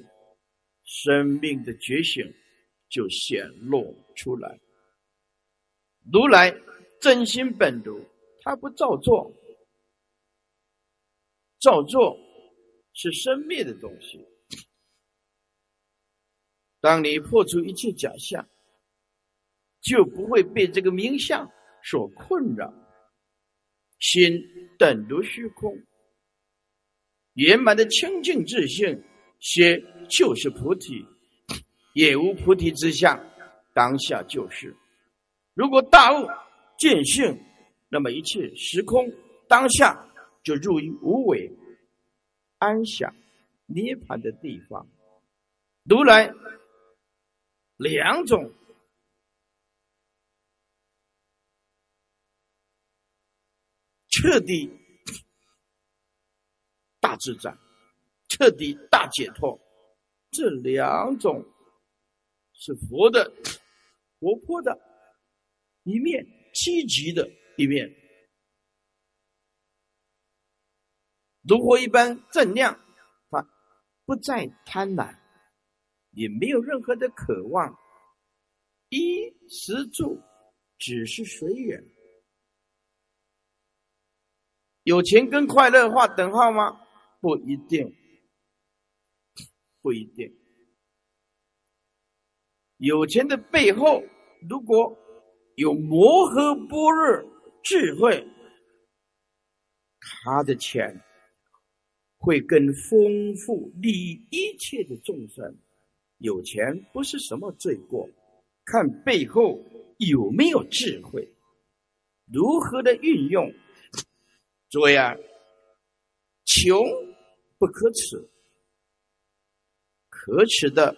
[SPEAKER 1] 生命的觉醒就显露出来。如来真心本如，他不造作，造作是生灭的东西。当你破除一切假象，就不会被这个名相所困扰。心等如虚空，圆满的清净自性。些就是菩提，也无菩提之相，当下就是。如果大悟见性，那么一切时空当下就入于无为安详涅盘的地方。如来两种彻底大自在。彻底大解脱，这两种是佛的活泼的一面，积极的一面。如果一般正量，他不再贪婪，也没有任何的渴望，衣食住只是随缘。有钱跟快乐画等号吗？不一定。不一定，有钱的背后，如果有摩诃般若智慧，他的钱会更丰富，利益一切的众生。有钱不是什么罪过，看背后有没有智慧，如何的运用。诸位啊，穷不可耻。可耻的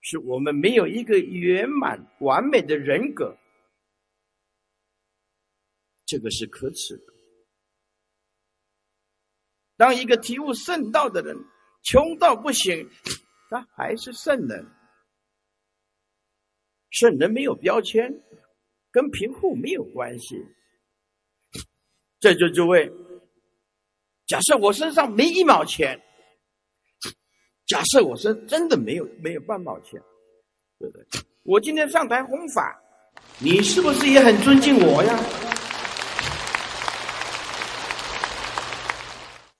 [SPEAKER 1] 是我们没有一个圆满完美的人格，这个是可耻的。当一个体悟圣道的人，穷到不行，他还是圣人。圣人没有标签，跟贫富没有关系。这就诸位，假设我身上没一毛钱。假设我是真的没有没有半毛钱，对不对？我今天上台弘法，你是不是也很尊敬我呀？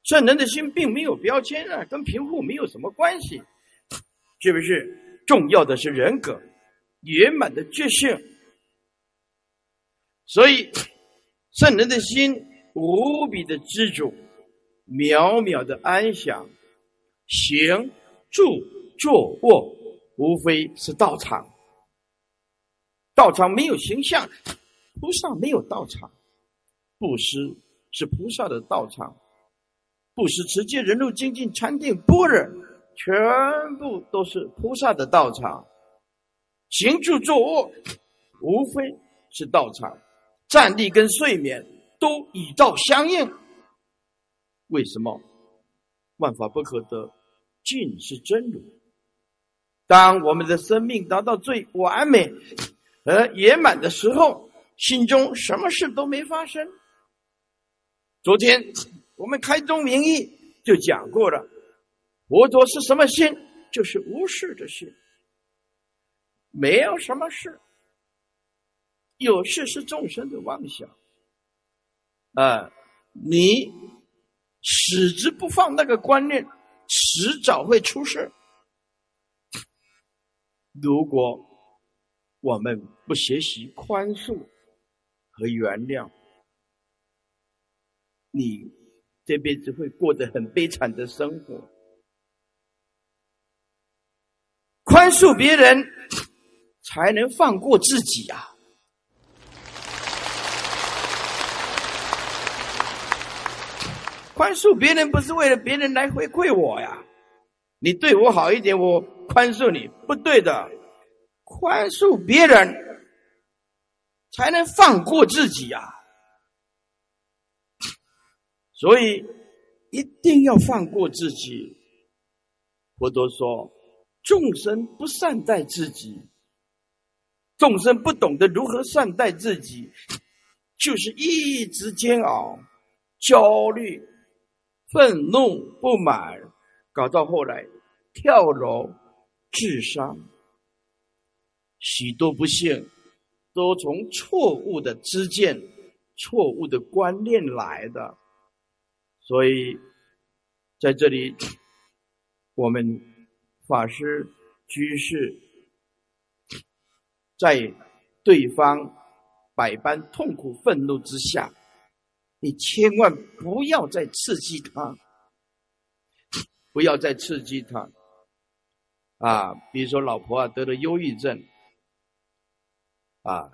[SPEAKER 1] 圣人的心并没有标签啊，跟贫富没有什么关系，是不是？重要的是人格圆满的觉性。所以，圣人的心无比的知足，渺渺的安详。行、住、坐、卧，无非是道场。道场没有形象，菩萨没有道场。布施是菩萨的道场，布施、持戒、忍辱、精进、禅定、般若，全部都是菩萨的道场。行、住、坐、卧，无非是道场。站立跟睡眠都与道相应。为什么？万法不可得。尽是真如。当我们的生命达到最完美而圆满的时候，心中什么事都没发生。昨天我们开宗明义就讲过了，佛陀是什么心？就是无事的心，没有什么事。有事是众生的妄想。啊，你始之不放那个观念。迟早会出事。如果我们不学习宽恕和原谅，你这辈子会过得很悲惨的生活。宽恕别人，才能放过自己啊！宽恕别人不是为了别人来回馈我呀，你对我好一点，我宽恕你，不对的。宽恕别人，才能放过自己呀。所以一定要放过自己。佛陀说，众生不善待自己，众生不懂得如何善待自己，就是一直煎熬、焦虑。愤怒不满，搞到后来跳楼自杀，许多不幸都从错误的知见、错误的观念来的。所以在这里，我们法师、居士在对方百般痛苦、愤怒之下。你千万不要再刺激他，不要再刺激他，啊，比如说老婆啊得了忧郁症，啊，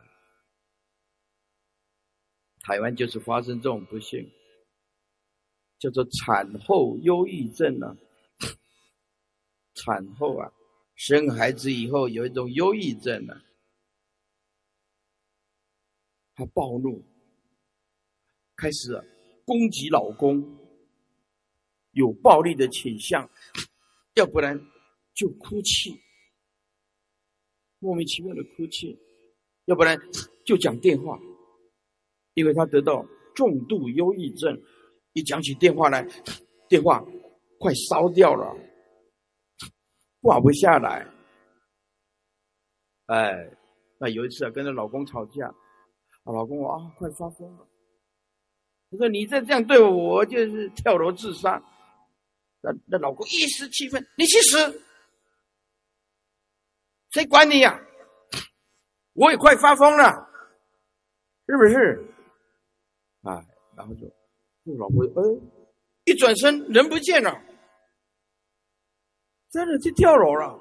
[SPEAKER 1] 台湾就是发生这种不幸，叫做产后忧郁症呢。产后啊，生孩子以后有一种忧郁症呢，他暴怒。开始攻击老公，有暴力的倾向，要不然就哭泣，莫名其妙的哭泣，要不然就讲电话，因为他得到重度忧郁症，一讲起电话来，电话快烧掉了，挂不下来。哎，那有一次啊，跟着老公吵架，啊，老公啊，快发疯了。我说：“你再这样对我，我就是跳楼自杀。”那那老公一时气愤：“你去死！谁管你呀？我也快发疯了，是不是？”啊，然后，就老婆哎，一转身人不见了，真的去跳楼了，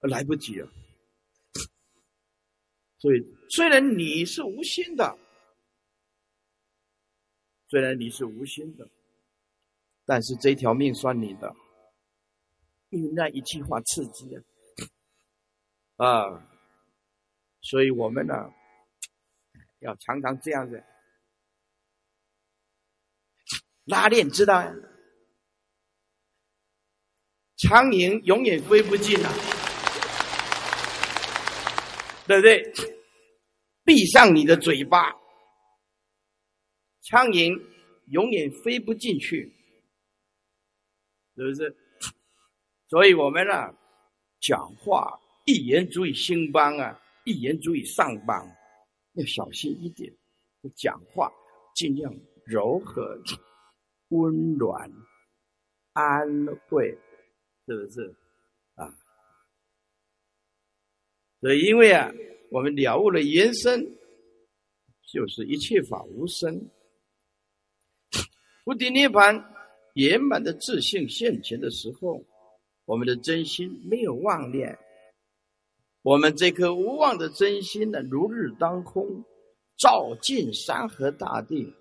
[SPEAKER 1] 来不及了。所以，虽然你是无心的。虽然你是无心的，但是这条命算你的。因为那一句话刺激啊，啊，所以我们呢，要常常这样子拉链，知道呀？苍蝇永远飞不进啊，对不对？闭上你的嘴巴，苍蝇永远飞不进去，是不是？所以我们呢，讲话一言足以兴邦啊，一言足以上邦，要小心一点，讲话尽量柔和、温暖、安慰。是不是啊？所以，因为啊，我们了悟了原生，就是一切法无生。菩提涅槃圆满的自信现前的时候，我们的真心没有妄念，我们这颗无妄的真心呢，如日当空，照尽山河大地，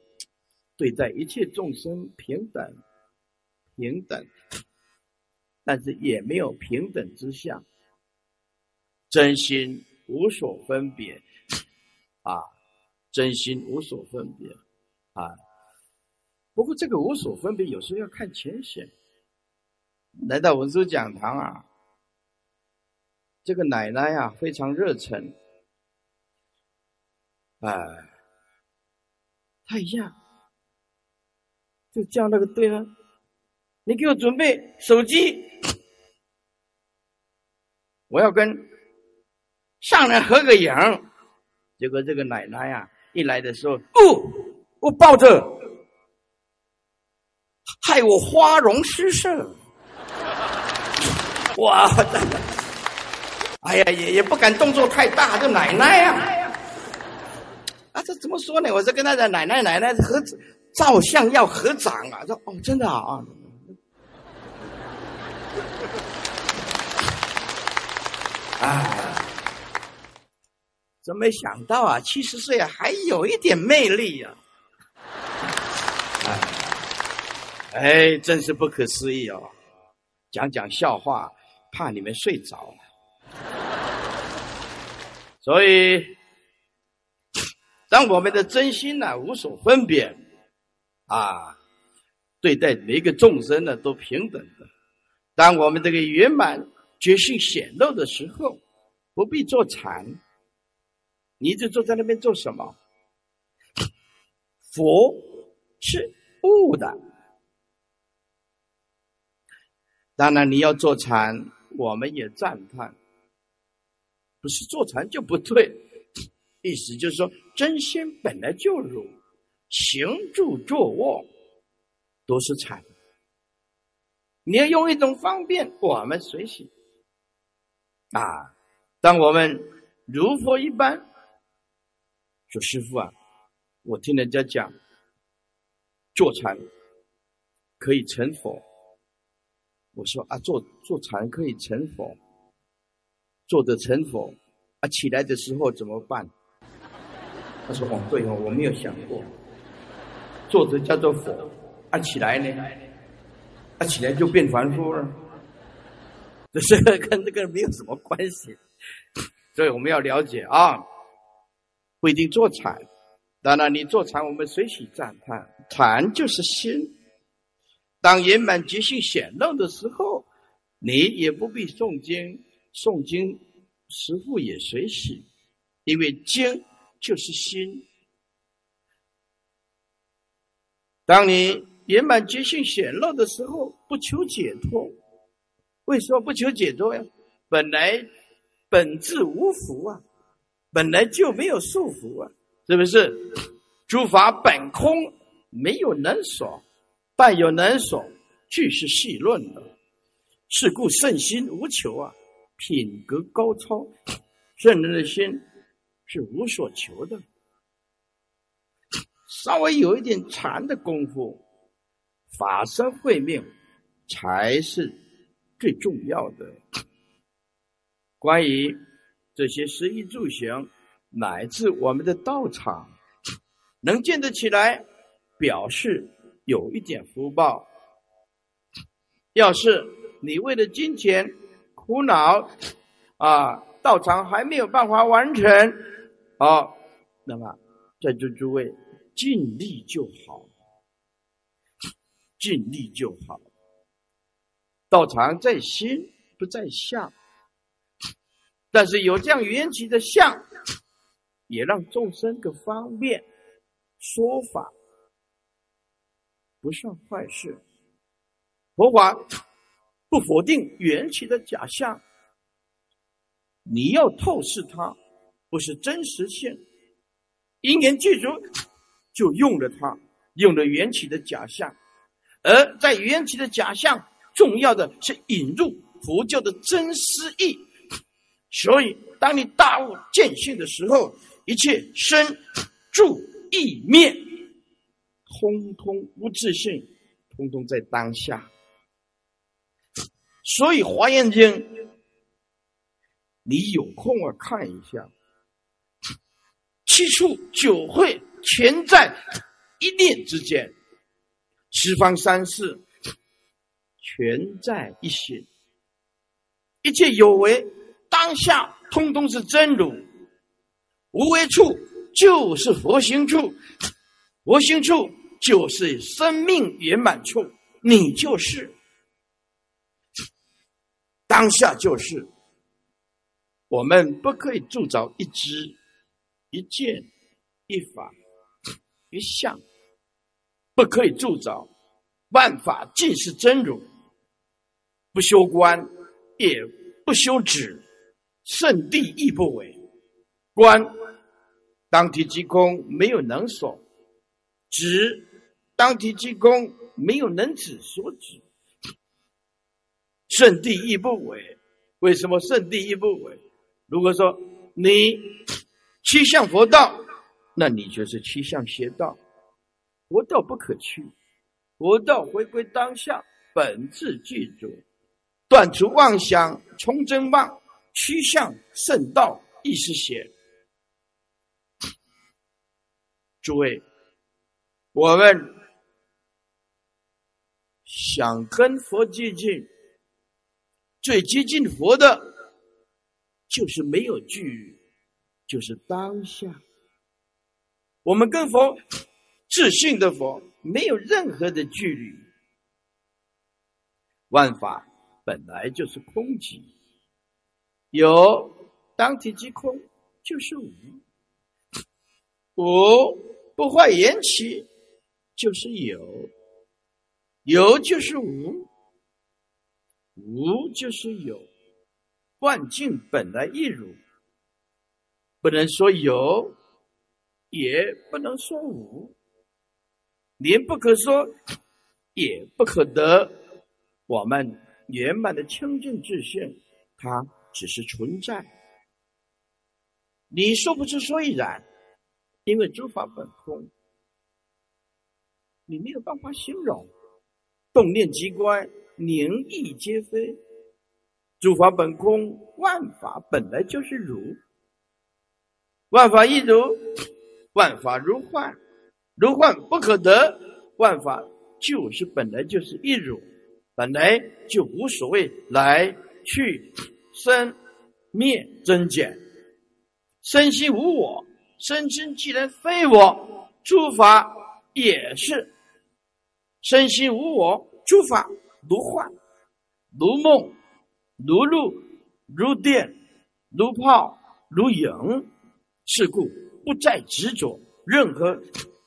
[SPEAKER 1] 对待一切众生平等，平等。但是也没有平等之相，真心无所分别，啊，真心无所分别，啊，不过这个无所分别有时候要看浅显。来到文殊讲堂啊，这个奶奶呀非常热忱，哎，他一样，就叫那个对呢，你给我准备手机。我要跟上人合个影，结果这个奶奶呀，一来的时候，不，我抱着，害我花容失色。哇，哎呀，也也不敢动作太大，这奶奶呀，啊，这怎么说呢？我是跟他的奶奶奶奶合照相要合掌啊，说哦，真的啊。哎，真没想到啊！七十岁还有一点魅力呀！哎，真是不可思议哦！讲讲笑话，怕你们睡着。所以，当我们的真心呢无所分别啊，对待每一个众生呢都平等的，当我们这个圆满。觉性显露的时候，不必坐禅，你一直坐在那边做什么？佛是悟的，当然你要坐禅，我们也赞叹。不是坐禅就不对，意思就是说，真心本来就如行住坐卧都是禅，你要用一种方便，我们随喜。啊！当我们如佛一般说：“师傅啊，我听人家讲，坐禅可以成佛。”我说：“啊，坐坐禅可以成佛，坐着成佛啊，起来的时候怎么办？”他说：“哦，对哦，我没有想过，坐着叫做佛，啊，起来呢？啊，起来就变凡夫了。”这是跟这个没有什么关系，所以我们要了解啊，不一定做禅。当然，你做禅，我们随喜赞叹。禅就是心，当圆满觉性显露的时候，你也不必诵经，诵经师父也随喜，因为经就是心。当你圆满觉性显露的时候，不求解脱。为什么不求解脱呀？本来本质无福啊，本来就没有束缚啊，是不是？诸法本空，没有能所，但有能所，俱是细论的。是故圣心无求啊，品格高超，圣人的心是无所求的。稍微有一点禅的功夫，法身慧命才是。最重要的，关于这些食衣住行，乃至我们的道场，能建得起来，表示有一点福报；要是你为了金钱苦恼啊，道场还没有办法完成啊，那么在座诸位尽力就好，尽力就好。道场在心不在相，但是有这样缘起的相，也让众生个方便说法，不算坏事。佛法不否定缘起的假象，你要透视它，不是真实性。因缘具足，就用了它，用了缘起的假象，而在缘起的假象，重要的是引入佛教的真实义。所以，当你大悟见性的时候，一切生住意灭，通通无自性，通通在当下。所以《华严经》，你有空啊看一下，七处九会全在一念之间，十方三世全在一心，一切有为当下通通是真如，无为处就是佛心处，佛心处就是生命圆满处，你就是。当下就是，我们不可以铸造一支、一见、一法、一相，不可以铸造万法尽是真如，不修观，也不修止，圣地亦不为。观当体即空，没有能所；止当体即空，没有能止所止。圣地亦不为，为什么圣地亦不为？如果说你趋向佛道，那你就是趋向邪道。佛道不可趋，佛道回归当下本质具足，断除妄想，从真妄，趋向圣道亦是邪。诸位，我们想跟佛接近。最接近佛的，就是没有距，就是当下。我们跟佛自信的佛，没有任何的距离。万法本来就是空寂，有当体即空，就是无。无不坏缘起，就是有，有就是无。无就是有，万境本来一如，不能说有，也不能说无，连不可说，也不可得。我们圆满的清净自性，它只是存在，你说不出所以然，因为诸法本空，你没有办法形容，动念即观。灵意皆非，诸法本空，万法本来就是如。万法一如，万法如幻，如幻不可得。万法就是本来就是一如，本来就无所谓来去生灭增减。身心无我，身心既然非我，诸法也是身心无我，诸法。如幻，如梦，如露，如电，如泡，如影。是故不再执着任何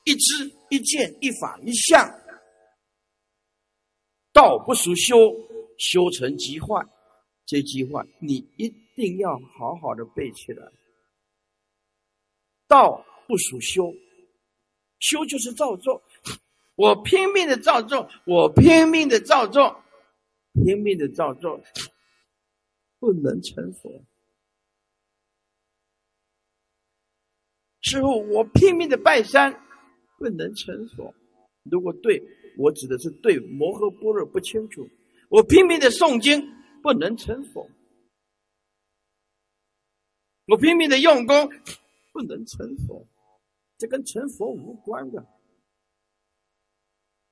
[SPEAKER 1] 一知一见一法一相。道不属修，修成即坏。这句话你一定要好好的背起来。道不属修，修就是造作。我拼命的造作，我拼命的造作，拼命的造作，不能成佛。师傅，我拼命的拜山，不能成佛。如果对我指的是对摩诃般若不清楚，我拼命的诵经，不能成佛。我拼命的用功，不能成佛。这跟成佛无关的。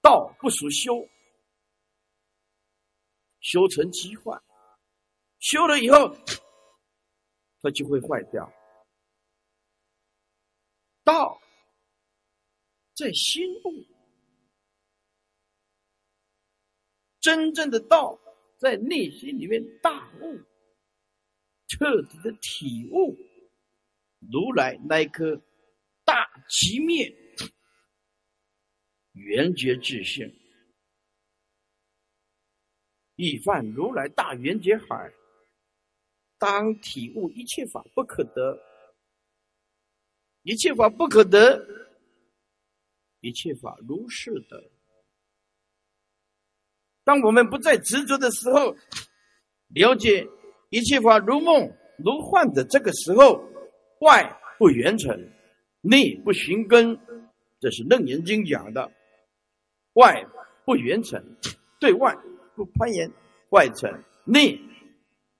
[SPEAKER 1] 道不属修，修成即坏，修了以后，它就会坏掉。道在心悟，真正的道在内心里面大悟，彻底的体悟如来那一颗大极灭圆觉智性。以犯如来大圆觉海，当体悟一切法不可得，一切法不可得，一切法如是得。当我们不再执着的时候，了解一切法如梦如幻的这个时候，外不圆成，内不寻根，这是楞严经讲的。外不圆成，对外。不攀岩外成，内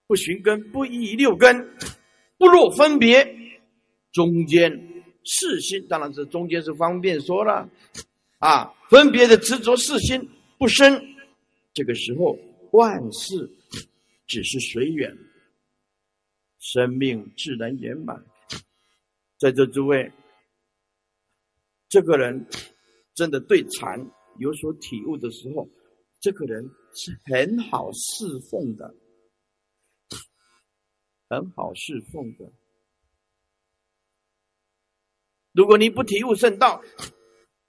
[SPEAKER 1] 不寻根，不依六根，不落分别，中间四心，当然这中间是方便说了啊。分别的执着四心不生，这个时候万事只是随缘，生命自然圆满。在座诸位，这个人真的对禅有所体悟的时候，这个人。是很好侍奉的，很好侍奉的。如果你不体悟圣道，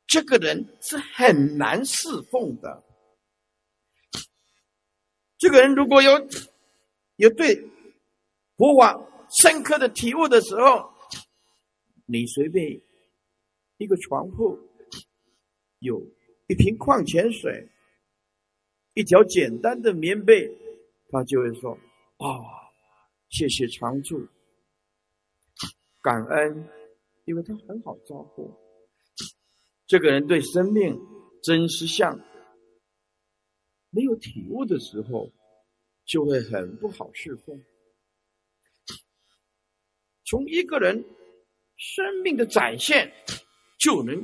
[SPEAKER 1] 这个人是很难侍奉的。这个人如果有有对佛法深刻的体悟的时候，你随便一个床铺，有一瓶矿泉水。一条简单的棉被，他就会说：“啊，谢谢常住，感恩，因为他很好照顾。这个人对生命真实相没有体悟的时候，就会很不好侍奉。从一个人生命的展现，就能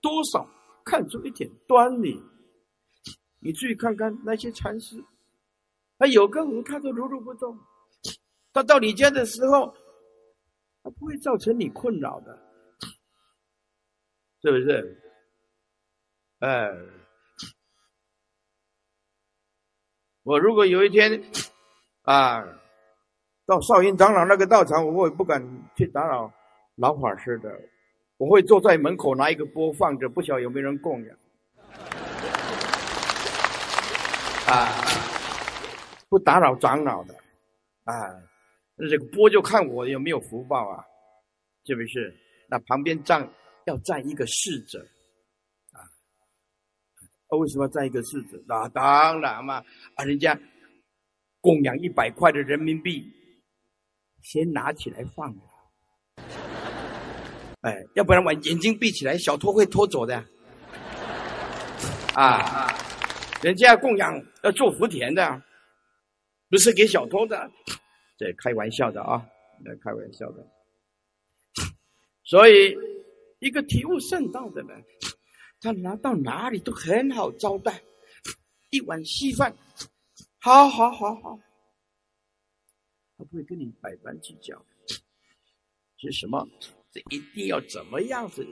[SPEAKER 1] 多少看出一点端倪。”你注意看看那些禅师，他有个人，他都如如不动。他到你家的时候，他不会造成你困扰的，是不是？哎，我如果有一天啊，到少云长老那个道场，我也不敢去打扰老法师的，我会坐在门口拿一个钵放着，不晓得有没有人供养。啊，不打扰长老的，啊，那这个钵就看我有没有福报啊，是不是？那旁边站要占一个侍者，啊，为什么要占一个侍者？那当然嘛，啊，人家供养一百块的人民币，先拿起来放，哎，要不然我眼睛闭起来，小偷会偷走的，啊。人家供养要做福田的，不是给小偷的，这开玩笑的啊，那开玩笑的。所以，一个体悟圣道的人，他拿到哪里都很好招待，一碗稀饭，好好好好，他不会跟你百般计较。是什么？这一定要怎么样子？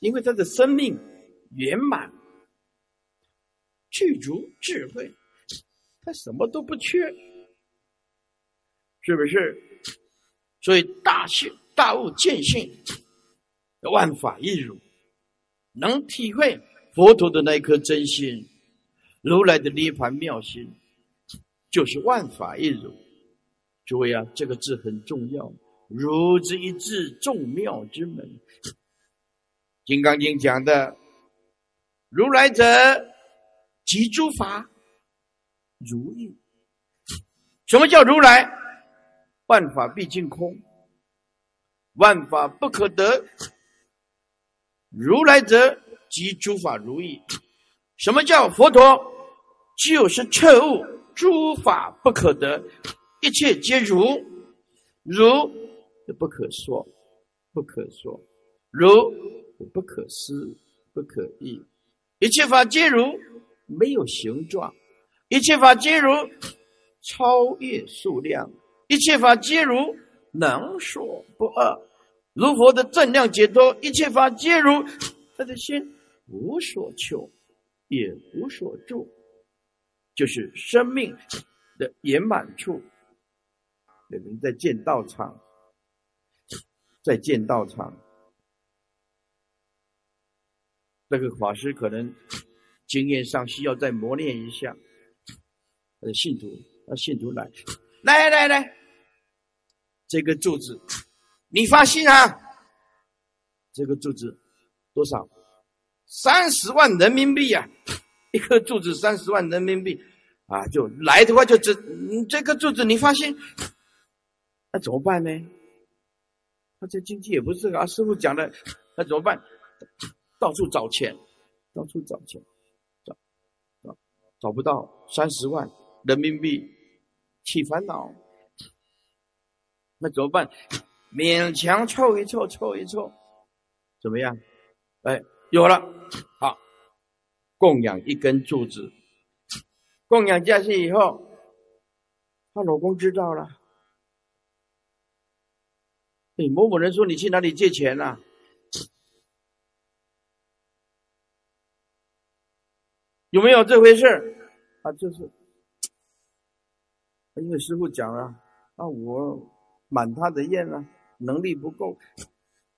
[SPEAKER 1] 因为他的生命。圆满、具足智慧，他什么都不缺，是不是？所以大性大悟见性，万法一如，能体会佛陀的那一颗真心，如来的涅盘妙心，就是万法一如。诸位啊，这个字很重要，如之一字，众妙之门。《金刚经》讲的。如来者，即诸法如意。什么叫如来？万法毕竟空，万法不可得。如来者，即诸法如意。什么叫佛陀？就是彻悟诸法不可得，一切皆如，如不可说，不可说，如不可思，不可议。一切法皆如，没有形状，一切法皆如超越数量，一切法皆如能说不二，如佛的正量解脱，一切法皆如他的心无所求，也无所住，就是生命的圆满处。你们在建道场，在建道场，那个法师可能经验上需要再磨练一下。呃，信徒，啊，信徒来，来来来，这个柱子，你发心啊？这个柱子多少？三十万人民币呀！一颗柱子三十万人民币啊！就来的话就这，这颗柱子你发心。那怎么办呢？他这经济也不是啊，师傅讲的，那怎么办？到处找钱，到处找钱，找找找不到三十万人民币，起烦恼。那怎么办？勉强凑一凑，凑一凑，怎么样？哎，有了，好，供养一根柱子，供养下去以后，她老公知道了。哎，某某人说你去哪里借钱了？有没有这回事？啊，就是，因为师傅讲了，啊，我满他的愿了，能力不够，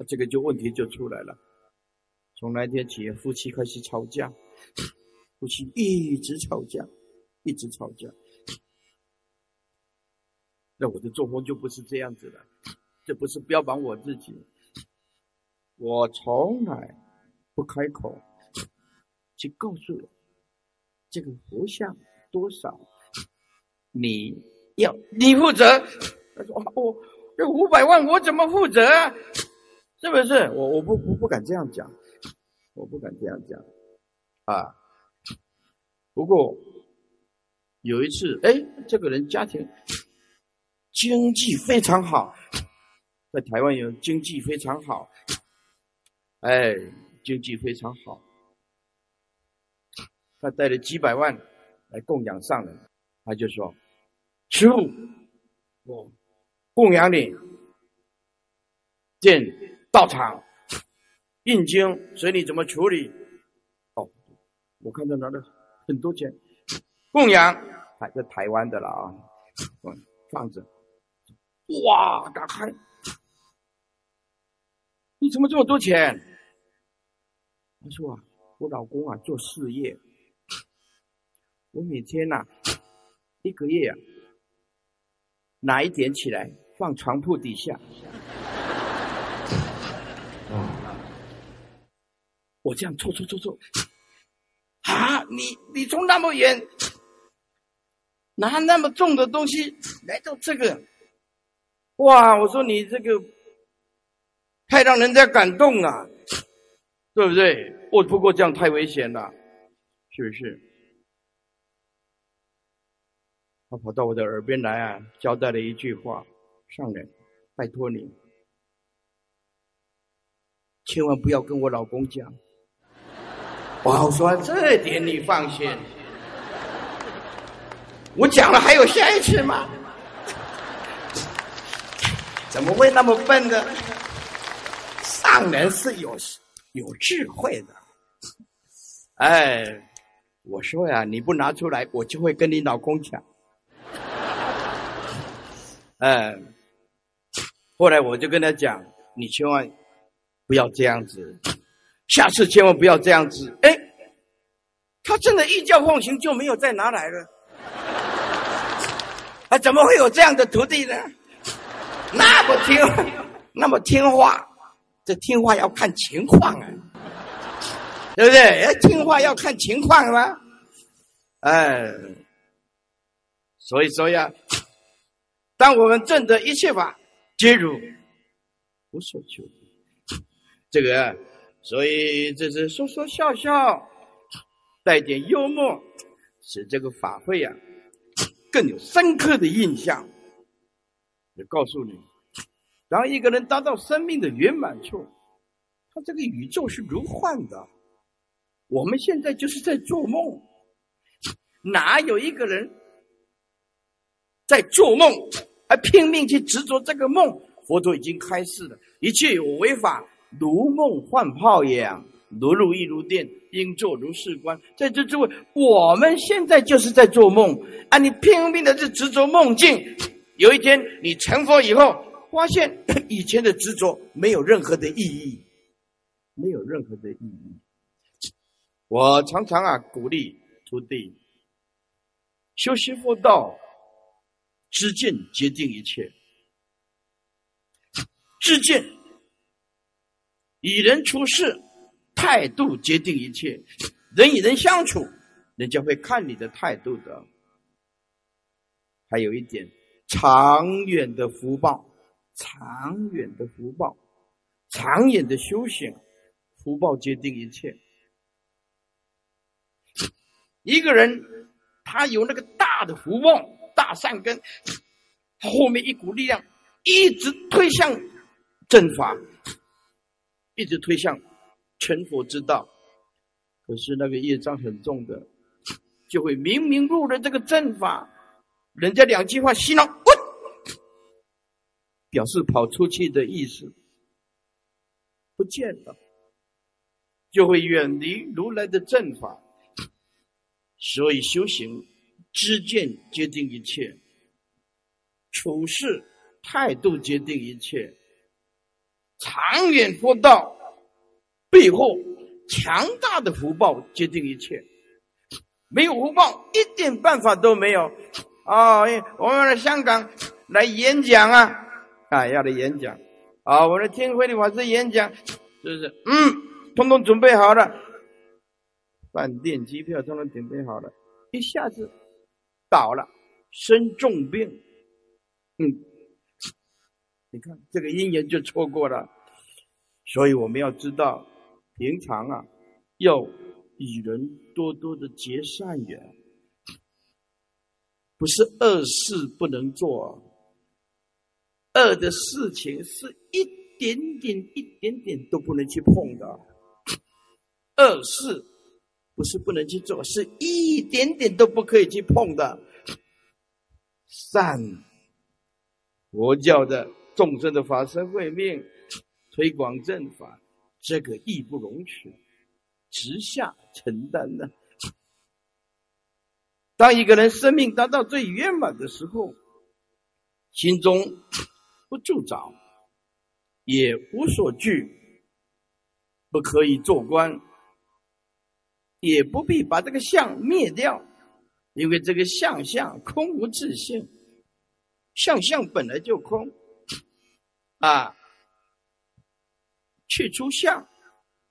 [SPEAKER 1] 这个就问题就出来了。从那天起，夫妻开始吵架，夫妻一直吵架，一直吵架。那我的作风就不是这样子的。这不是标榜我自己，我从来不开口去告诉这个佛像多少，你要你负责。他说：“我这五百万我怎么负责？是不是？我我不不不敢这样讲，我不敢这样讲啊。不过有一次，哎，这个人家庭经济非常好。”在台湾有经济非常好，哎，经济非常好。他带了几百万来供养上人，他就说：“师傅，我供养你进道场、印经，随你怎么处理。”哦，我看到拿了很多钱供养，还在台湾的了啊，嗯，放着，哇，打开。你怎么这么多钱？他说啊，我老公啊做事业，我每天呐一个月啊拿一点起来放床铺底下。我这样搓搓搓搓，啊，你你从那么远拿那么重的东西来到这个，哇！我说你这个。太让人家感动了，对不对？我不过这样太危险了，是不是？他跑到我的耳边来啊，交代了一句话：“上人，拜托你，千万不要跟我老公讲。”我好说：“这点你放心，我讲了还有下一次吗？怎么会那么笨呢？”上人是有有智慧的，哎，我说呀，你不拿出来，我就会跟你老公讲。哎，后来我就跟他讲，你千万不要这样子，下次千万不要这样子。哎，他真的一教奉行，就没有再拿来了。啊，怎么会有这样的徒弟呢？那么听，那么听话。这听话要看情况啊，对不对？听话要看情况吗？哎，所以说呀，当我们证得一切法皆如无所求，这个，所以这是说说笑笑，带点幽默，使这个法会啊更有深刻的印象。也告诉你。当一个人达到生命的圆满处，他这个宇宙是如幻的。我们现在就是在做梦，哪有一个人在做梦，还拼命去执着这个梦？佛陀已经开示了，一切有违法，如梦幻泡影，如露亦如电，应作如是观。在这诸位，我们现在就是在做梦啊！你拼命的去执着梦境，有一天你成佛以后，发现以前的执着没有任何的意义，没有任何的意义。我常常啊鼓励徒弟修习佛道，知见决定一切，知见与人处事态度决定一切，人与人相处，人家会看你的态度的。还有一点，长远的福报，长远的福报，长远的修行，福报决定一切。一个人，他有那个大的福报、大善根，后面一股力量一直推向正法，一直推向成佛之道。可是那个业障很重的，就会明明入了这个正法，人家两句话洗脑，表示跑出去的意思不见了，就会远离如来的正法。所以修行，知见决定一切，处事态度决定一切，长远佛道背后强大的福报决定一切。没有福报，一点办法都没有。啊，我们来香港来演讲啊，啊，要来演讲。啊，我的听慧的法师演讲，是不是？嗯，通通准备好了。饭店、机票通通准备好了，一下子倒了，生重病。嗯，你看这个姻缘就错过了。所以我们要知道，平常啊，要与人多多的结善缘，不是恶事不能做，恶的事情是一点点、一点点都不能去碰的，恶事。不是不能去做，是一点点都不可以去碰的。善，佛教的众生的法身慧命，推广正法，这个义不容辞，直下承担的。当一个人生命达到最圆满的时候，心中不住着，也无所惧，不可以做官。也不必把这个相灭掉，因为这个相相空无自性，相相本来就空，啊，去除相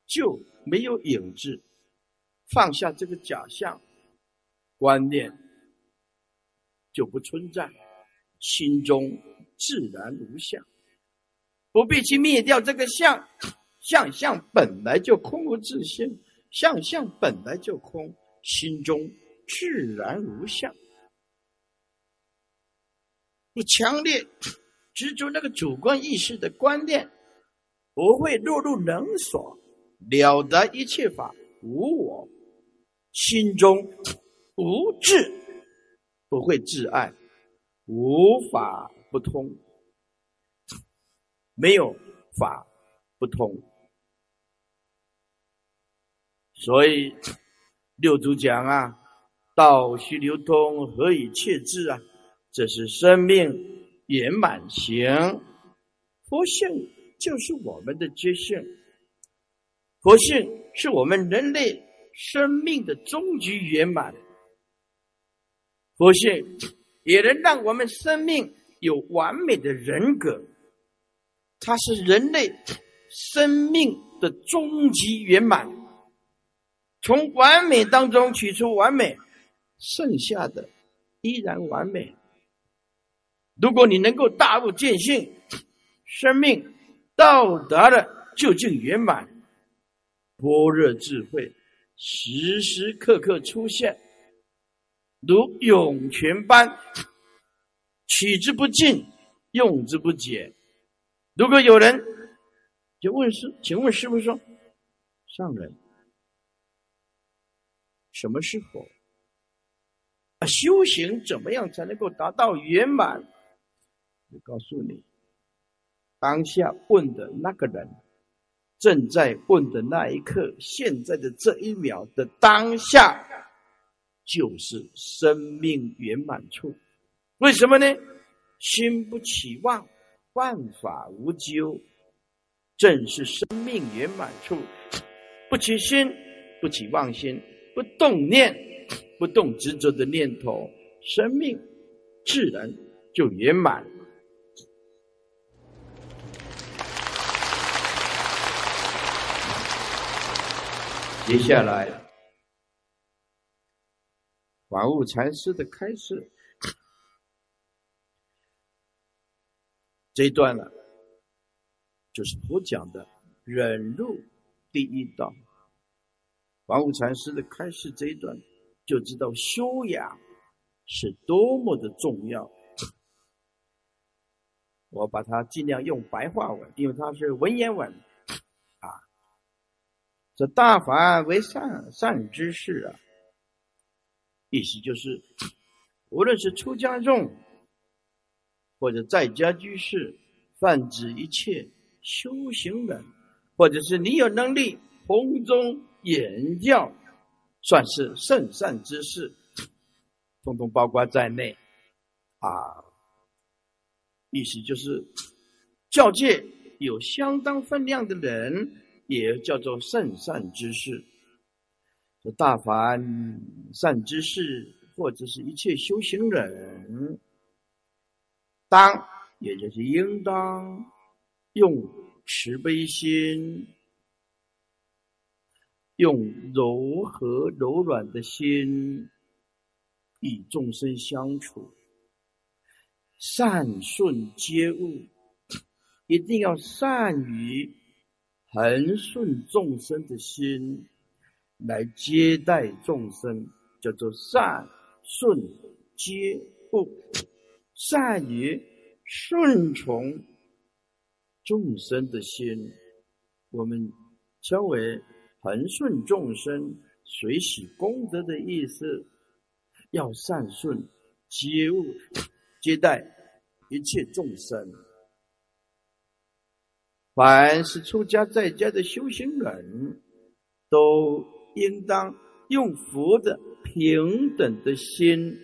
[SPEAKER 1] 就没有影子，放下这个假象，观念就不存在，心中自然无相，不必去灭掉这个相，相相本来就空无自性。相相本来就空，心中自然无相。不强烈执着那个主观意识的观念，不会落入冷锁，了得一切法无我，心中无智，不会自爱，无法不通，没有法不通。所以六祖讲啊，道须流通，何以切智啊？这是生命圆满行，佛性就是我们的觉性，佛性是我们人类生命的终极圆满，佛性也能让我们生命有完美的人格，它是人类生命的终极圆满。从完美当中取出完美，剩下的依然完美。如果你能够大悟见性，生命到达了究竟圆满，般若智慧时时刻刻出现，如涌泉般取之不尽，用之不竭。如果有人就问师，请问师傅说，上人。什么是佛？啊，修行怎么样才能够达到圆满？我告诉你，当下问的那个人，正在问的那一刻，现在的这一秒的当下，就是生命圆满处。为什么呢？心不起妄，万法无咎，正是生命圆满处。不起心，不起妄心，不动念，不动执着的念头，生命自然就圆满。接下来，法悟禅师的开示。这一段呢，就是我讲的忍辱第一道。王悟禅师的开示这一段，就知道修养是多么的重要。我把它尽量用白话文，因为它是文言文啊。这大凡为善善之事啊，意思就是，无论是出家众。或者在家居士，泛指一切修行人，或者是你有能力弘宗演教，算是圣善之事，统统包括在内。啊，意思就是教界有相当分量的人，也叫做圣善之事。这大凡善之事，或者是一切修行人。当，也就是应当用慈悲心，用柔和柔软的心与众生相处，善顺皆物，一定要善于恒顺众生的心来接待众生，叫做善顺皆物。善于顺从众生的心，我们称为恒顺众生、随喜功德的意思。要善顺接物，接待一切众生。凡是出家在家的修行人，都应当用佛的平等的心。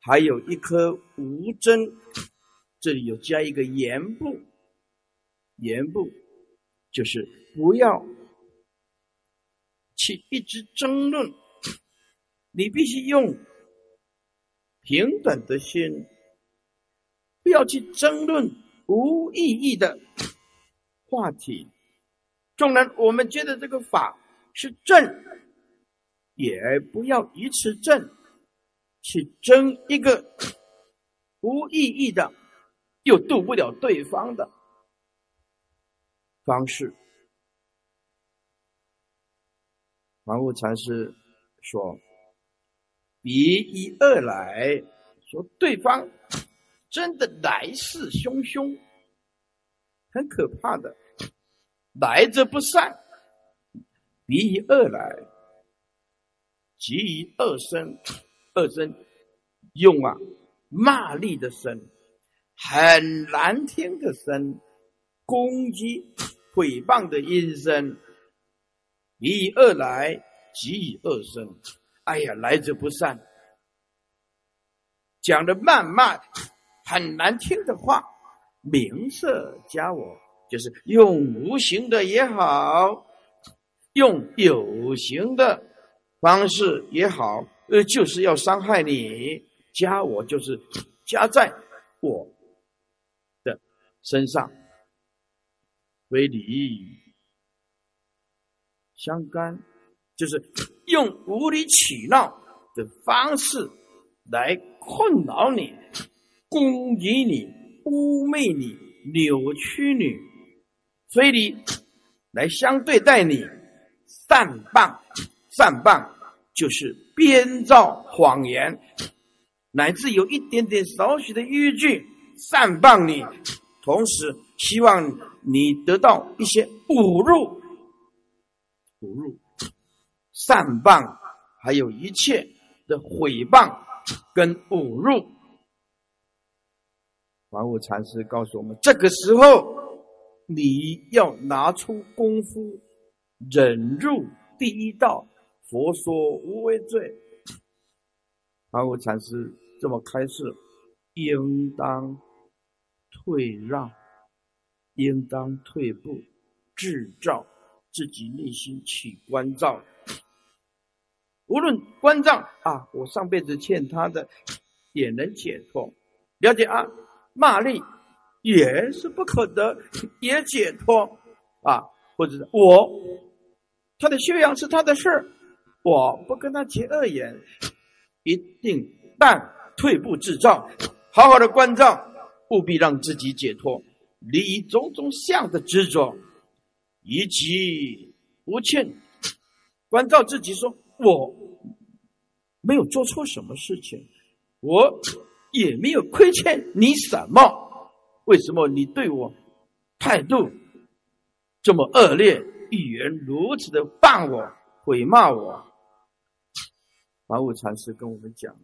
[SPEAKER 1] 还有一颗无争，这里有加一个言部，言部就是不要去一直争论，你必须用平等的心，不要去争论无意义的话题。纵然我们觉得这个法是正，也不要以此正。去争一个无意义的，又渡不了对方的方式。王悟禅师说：“比一二来说，对方真的来势汹汹，很可怕的，来者不善。比一二来，即以二声。”二声用啊骂力的声，很难听的声，攻击诽谤的音声，以恶来即以恶生。哎呀，来者不善，讲的谩骂很难听的话，名色加我，就是用无形的也好，用有形的方式也好。呃，就是要伤害你，加我就是加在我的身上，为你相干，就是用无理取闹的方式来困扰你、攻击你、污蔑你、扭曲你，非礼来相对待你，善谤，善谤就是。编造谎言，乃至有一点点少许的依据善谤你，同时希望你得到一些侮辱、侮辱、善谤，还有一切的毁谤跟侮辱。法务禅师告诉我们，这个时候你要拿出功夫，忍入第一道。佛说无为罪，法务禅师这么开示：应当退让，应当退步，制造自己内心起关照。无论关照啊，我上辈子欠他的，也能解脱。了解啊。骂力也是不可得，也解脱啊！或者我他的修养是他的事我不跟他结恶缘，一定但退步自照，好好的关照，务必让自己解脱，离种种相的执着，以及无欠，关照自己说：我没有做错什么事情，我。也没有亏欠你什么，为什么你对我态度这么恶劣，语言如此的谤我、毁骂我？法务禅师跟我们讲：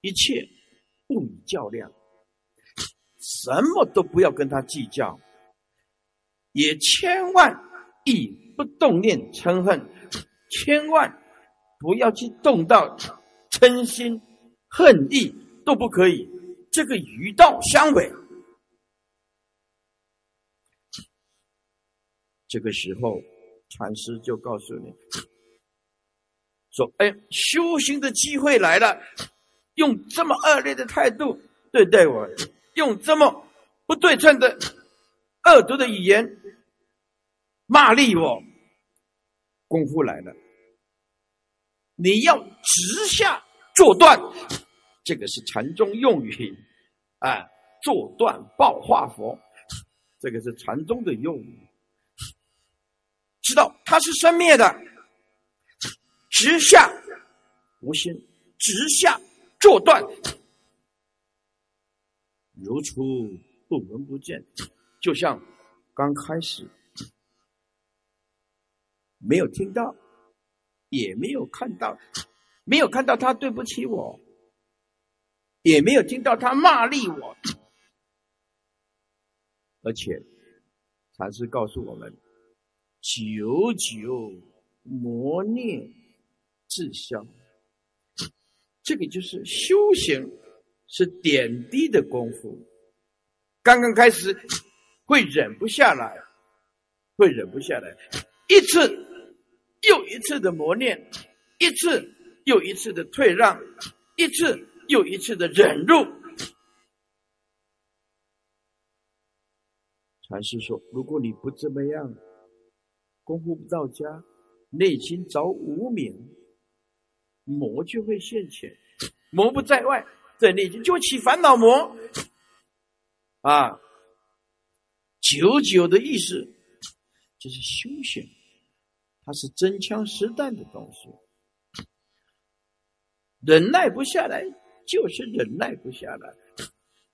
[SPEAKER 1] 一切不与较量，什么都不要跟他计较，也千万亦不动念嗔恨，千万不要去动到嗔心、恨意，都不可以。这个与道相违，这个时候，禅师就告诉你说：“哎，修行的机会来了，用这么恶劣的态度对待我，用这么不对称的恶毒的语言骂力我，功夫来了，你要直下做断。”这个是禅宗用语，啊，坐断报化佛，这个是禅宗的用语。知道它是生灭的，直下无心，直下坐断，如初不闻不见，就像刚开始没有听到，也没有看到，没有看到他对不起我。也没有听到他骂力我，而且禅师告诉我们：久久磨练自消。这个就是修行，是点滴的功夫。刚刚开始会忍不下来，会忍不下来，一次又一次的磨练，一次又一次的退让，一次。又一次的忍辱。禅师说：“如果你不这么样，功夫不到家，内心着无明，魔就会现前。魔不在外，在内心就起烦恼魔。啊，久久的意思，这是修行，它是真枪实弹的东西，忍耐不下来。”就是忍耐不下来，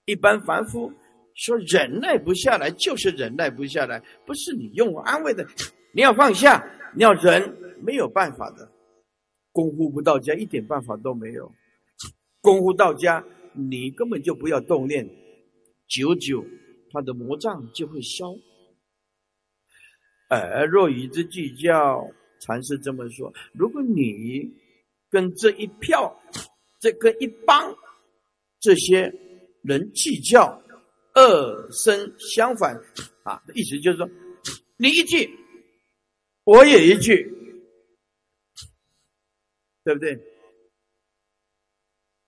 [SPEAKER 1] 一般凡夫说忍耐不下来，就是忍耐不下来，不是你用我安慰的，你要放下，你要忍，没有办法的。功夫不到家，一点办法都没有；功夫到家，你根本就不要动念，久久他的魔障就会消。而若与之计较，禅师这么说：如果你跟这一票。这个一帮这些人计较，恶生相反啊！意思就是说，你一句，我也一句，对不对？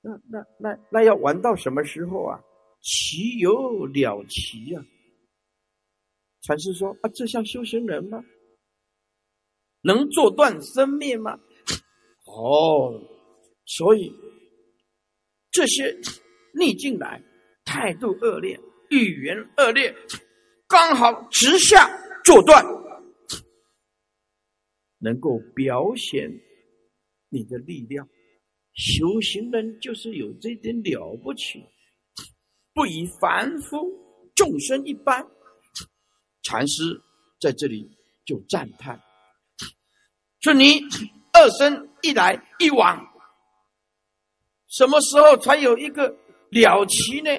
[SPEAKER 1] 那那那那要玩到什么时候啊？其有了其呀！禅师说啊，这像修行人吗？能做断生灭吗？哦，所以。这些逆境来，态度恶劣，语言恶劣，刚好直下做断，能够表现你的力量。修行人就是有这点了不起，不以凡夫众生一般。禅师在这里就赞叹说：“你二生一来一往。”什么时候才有一个了期呢？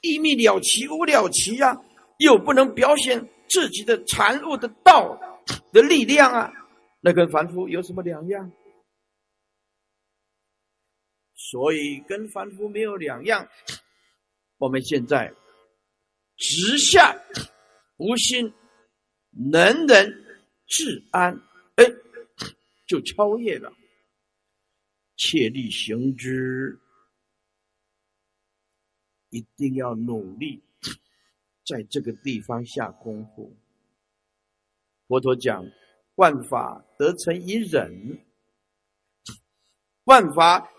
[SPEAKER 1] 一命了期，无了期呀，又不能表现自己的禅悟的道的力量啊，那跟凡夫有什么两样？所以跟凡夫没有两样。我们现在直下无心，能人治安，哎，就超越了。切力行之，一定要努力，在这个地方下功夫。佛陀讲，万法得成一忍，万法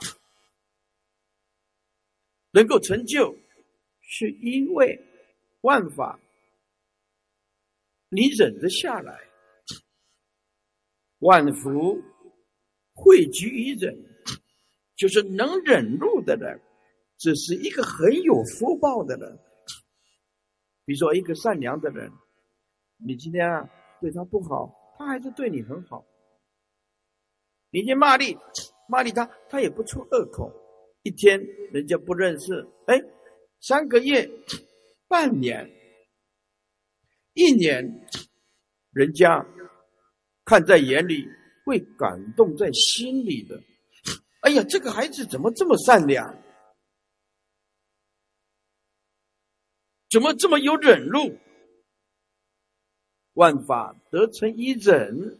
[SPEAKER 1] 能够成就，是因为万法你忍得下来，万福汇聚于忍。就是能忍辱的人，只是一个很有福报的人。比如说，一个善良的人，你今天啊对他不好，他还是对你很好。你天骂你，骂你他，他也不出恶口。一天人家不认识，哎，三个月、半年、一年，人家看在眼里，会感动在心里的。哎呀，这个孩子怎么这么善良？怎么这么有忍辱？万法得成一忍，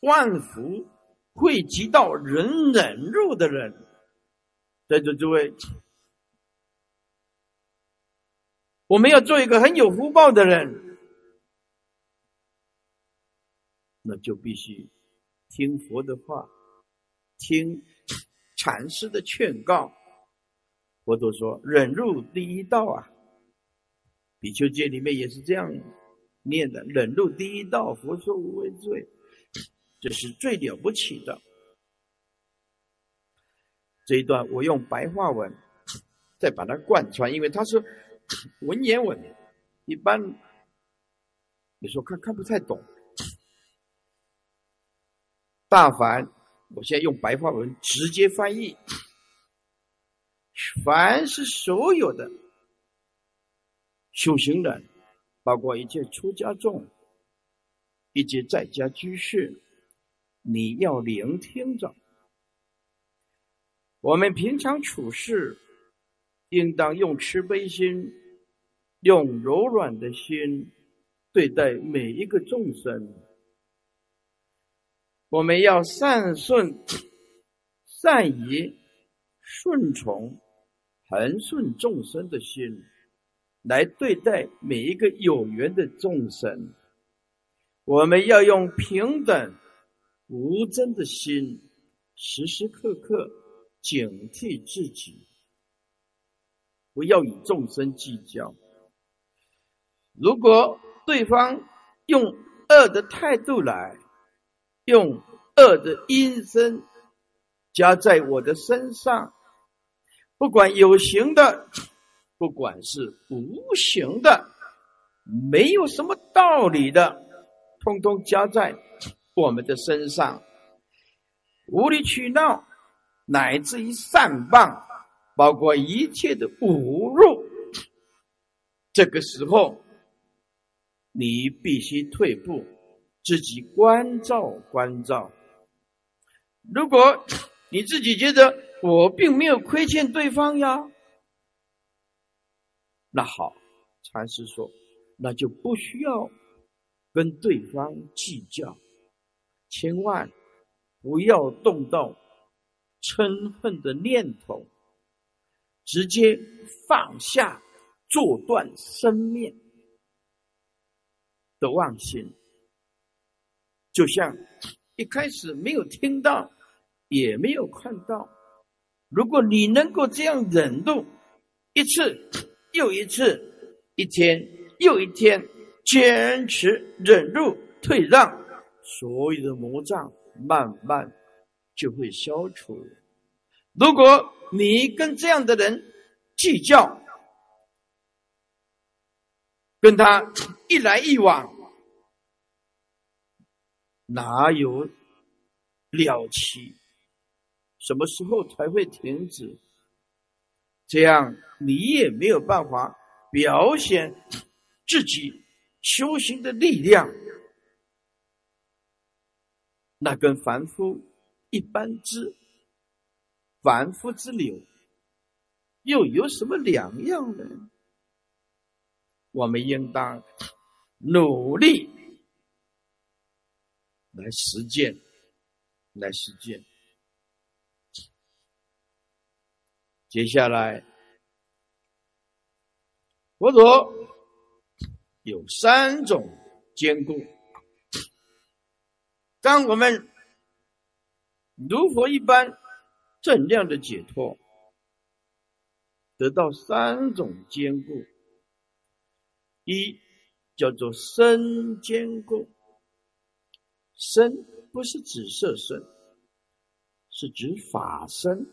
[SPEAKER 1] 万福汇集到人忍辱的人。在座诸位，我们要做一个很有福报的人，那就必须听佛的话，听。禅师的劝告，佛陀说：“忍辱第一道啊！”比丘戒里面也是这样念的：“忍辱第一道，佛说无畏罪，这是最了不起的。”这一段我用白话文再把它贯穿，因为它是文言文，一般你说看看不太懂。大凡。我现在用白话文直接翻译：凡是所有的修行人，包括一切出家众、一切在家居士，你要聆听着。我们平常处事，应当用慈悲心、用柔软的心对待每一个众生。我们要善顺、善宜、顺从、恒顺众生的心，来对待每一个有缘的众生。我们要用平等、无争的心，时时刻刻警惕自己，不要与众生计较。如果对方用恶的态度来，用恶的阴身加在我的身上，不管有形的，不管是无形的，没有什么道理的，通通加在我们的身上，无理取闹，乃至于善谤，包括一切的侮辱，这个时候，你必须退步。自己关照关照。如果 你自己觉得我并没有亏欠对方呀，那好，禅师说，那就不需要跟对方计较，千万不要动到嗔恨的念头，直接放下，做断生命的妄心。就像一开始没有听到，也没有看到。如果你能够这样忍住一次又一次，一天又一天，坚持忍住退让，所有的魔障慢慢就会消除。如果你跟这样的人计较，跟他一来一往。哪有了期？什么时候才会停止？这样你也没有办法表现自己修行的力量。那跟凡夫一般之凡夫之流又有什么两样呢？我们应当努力来实践，来实践。接下来，佛陀有三种坚固。当我们如佛一般正量的解脱，得到三种坚固：一叫做身坚固，身不是指色身，是指法身。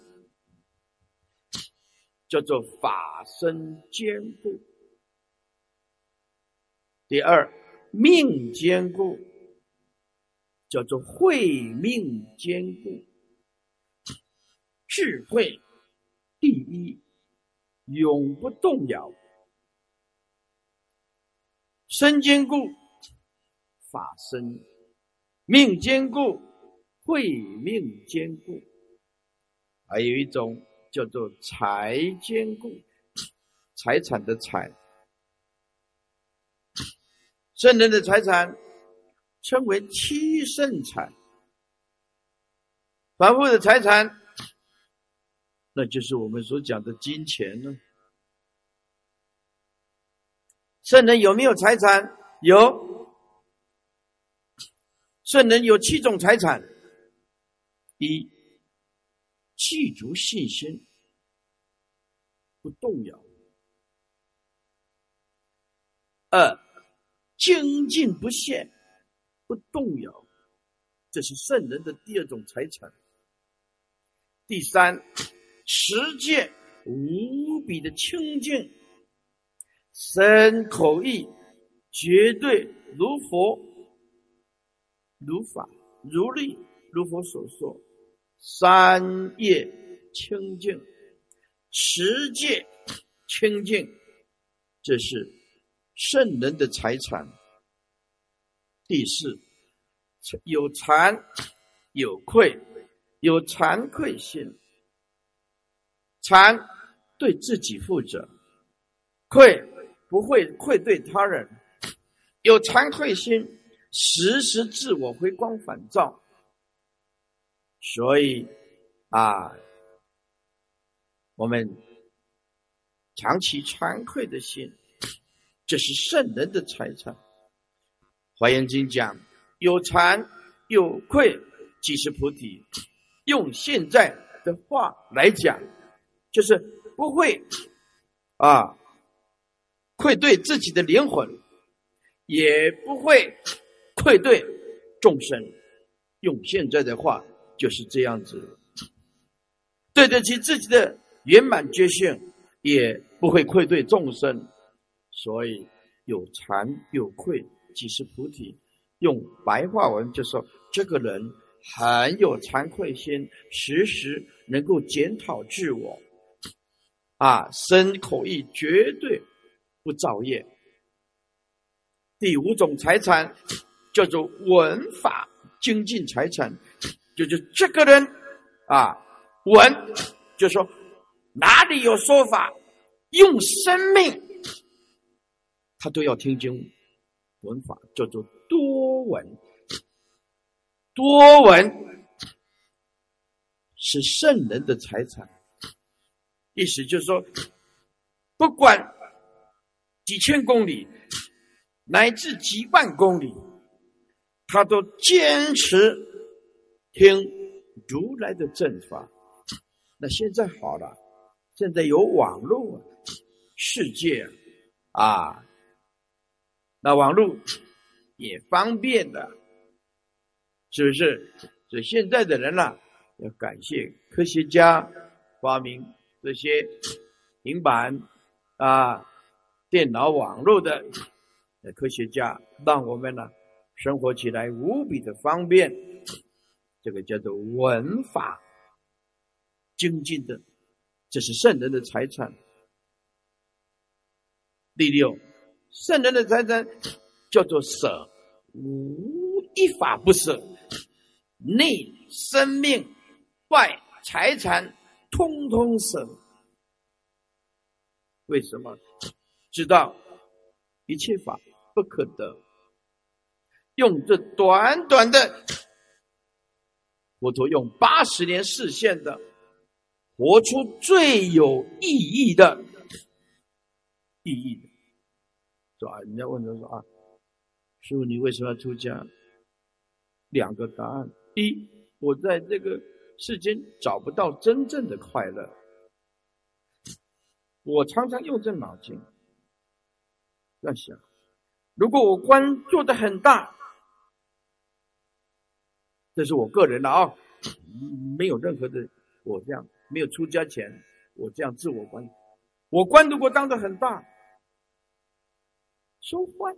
[SPEAKER 1] 叫做法身坚固。第二，命坚固，叫做慧命坚固。智慧第一，永不动摇。身坚固，法身命坚固，慧命坚固。还有一种。叫做财坚固，财产的财，圣人的财产称为七圣财，凡夫的财产，那就是我们所讲的金钱呢。圣人有没有财产？有，圣人有七种财产，一。记足信心，不动摇；二精进不懈，不动摇，这是圣人的第二种财产。第三，持戒无比的清净，身口意绝对如佛、如法、如律、如佛所说。三业清净，持戒清净，这是圣人的财产。第四，有惭有愧，有惭愧心。惭对自己负责，愧不会愧对他人。有惭愧心，时时自我回光返照。所以，啊，我们长期惭愧的心，这是圣人的财产。《华严经》讲：有惭有愧，即是菩提。用现在的话来讲，就是不会啊愧对自己的灵魂，也不会愧对众生。用现在的话。就是这样子，对得起自己的圆满觉性，也不会愧对众生，所以有惭有愧即是菩提。用白话文就说，这个人很有惭愧心，时时能够检讨自我，啊，身口意绝对不造业。第五种财产叫做文法精进财产。就是这个人啊，文就说哪里有说法，用生命他都要听经文法，叫做多闻。多闻是圣人的财产，意思就是说，不管几千公里乃至几万公里，他都坚持。听如来的正法，那现在好了，现在有网络，世界啊，那网络也方便的，是不是？所以现在的人呢，要感谢科学家发明这些平板啊、电脑网络的科学家，让我们呢生活起来无比的方便。这个叫做文法精进的这是圣人的财产。第六，圣人的财产叫做舍，无一法不舍，内生命，外财产，通通舍。为什么？知道一切法不可得，用这短短的佛陀用八十年视线的，活出最有意义的意义的。是吧？人家问他说啊，师傅，你为什么要出家？两个答案：一，我在这个世间找不到真正的快乐。我常常用这脑筋在想：如果我官做的很大，这是我个人的啊，没有任何的我这样没有出家前我这样自我观，我官如果当的很大。收欢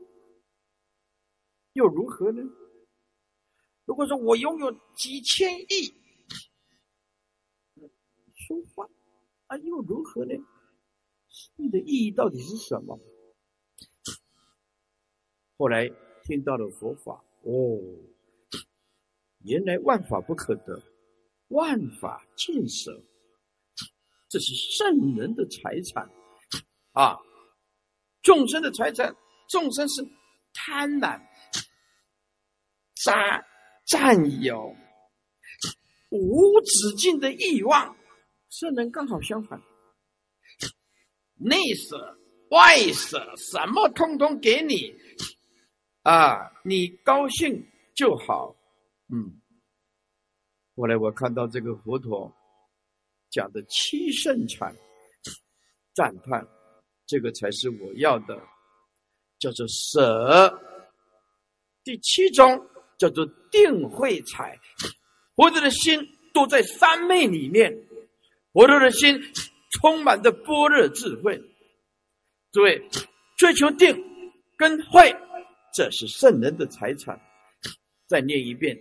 [SPEAKER 1] 又如何呢？如果说我拥有几千亿，收欢啊又如何呢？你的意义到底是什么？后来听到了佛法，哦，原来万法不可得，万法尽舍，这是圣人的财产啊，众生的财产。众生是贪婪、占占有、无止境的欲望，圣人刚好相反，内舍外舍，什么通通给你，啊，你高兴就好。嗯，后来我看到这个佛陀讲的七圣禅，赞叹这个才是我要的。叫做舍，第七种叫做定慧财，佛陀的心都在三昧里面，佛陀的心充满着般若智慧。诸位，追求定跟慧，这是圣人的财产。再念一遍，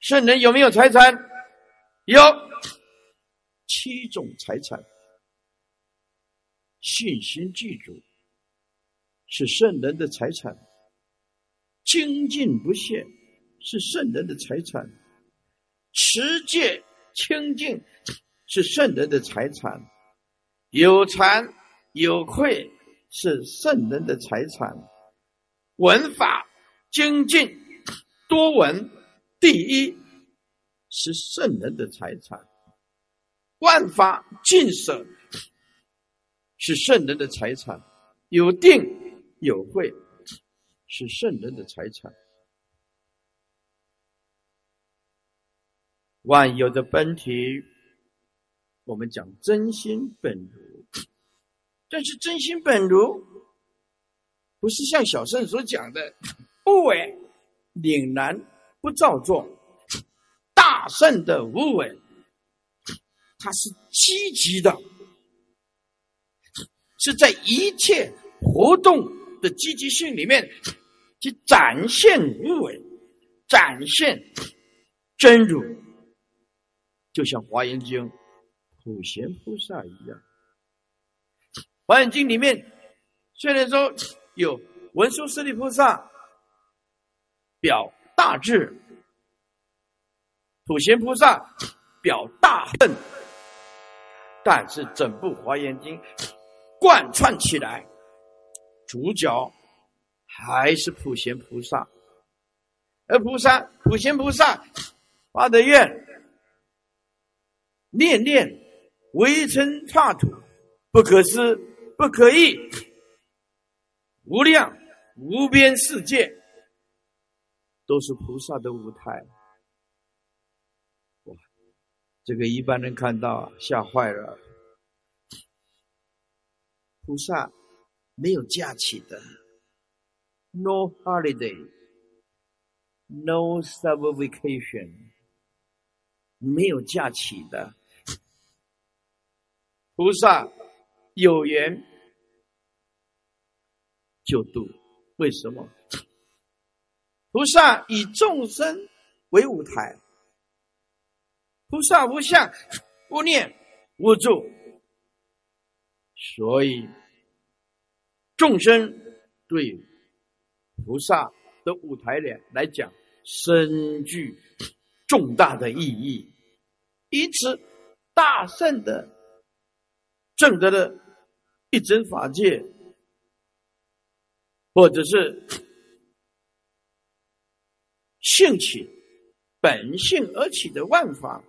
[SPEAKER 1] 圣人有没有财产？有。七种财产，信心记住。是圣人的财产，精进不懈。是圣人的财产，持戒清净。是圣人的财产，有惭有愧是圣人的财产，文法精进。多闻。第一是圣人的财产，万法尽舍是圣人的财产，有定。有慧是圣人的财产，万有的本体，我们讲真心本如，但是真心本如，不是像小圣所讲的不为岭南不造作，大圣的无为，它是积极的，是在一切活动。的积极性里面，去展现无为，展现真如，就像《华严经》普贤菩萨一样，《华严经》里面虽然说有文殊师利菩萨表大智，普贤菩萨表大恨，但是整部《华严经》贯穿起来。主角还是普贤菩萨，而菩萨普贤菩萨发的愿，念念微尘刹土，不可思不可议，无量无边世界，都是菩萨的舞台。哇，这个一般人看到吓坏了，菩萨。没有假期的，no holiday，no summer vacation，没有假期的。菩萨有缘就度，为什么？菩萨以众生为舞台，菩萨无相、无念、无住，所以众生对菩萨的舞台来讲，深具重大的意义。因此，大圣的正德的一真法界，或者是性起本性而起的万法，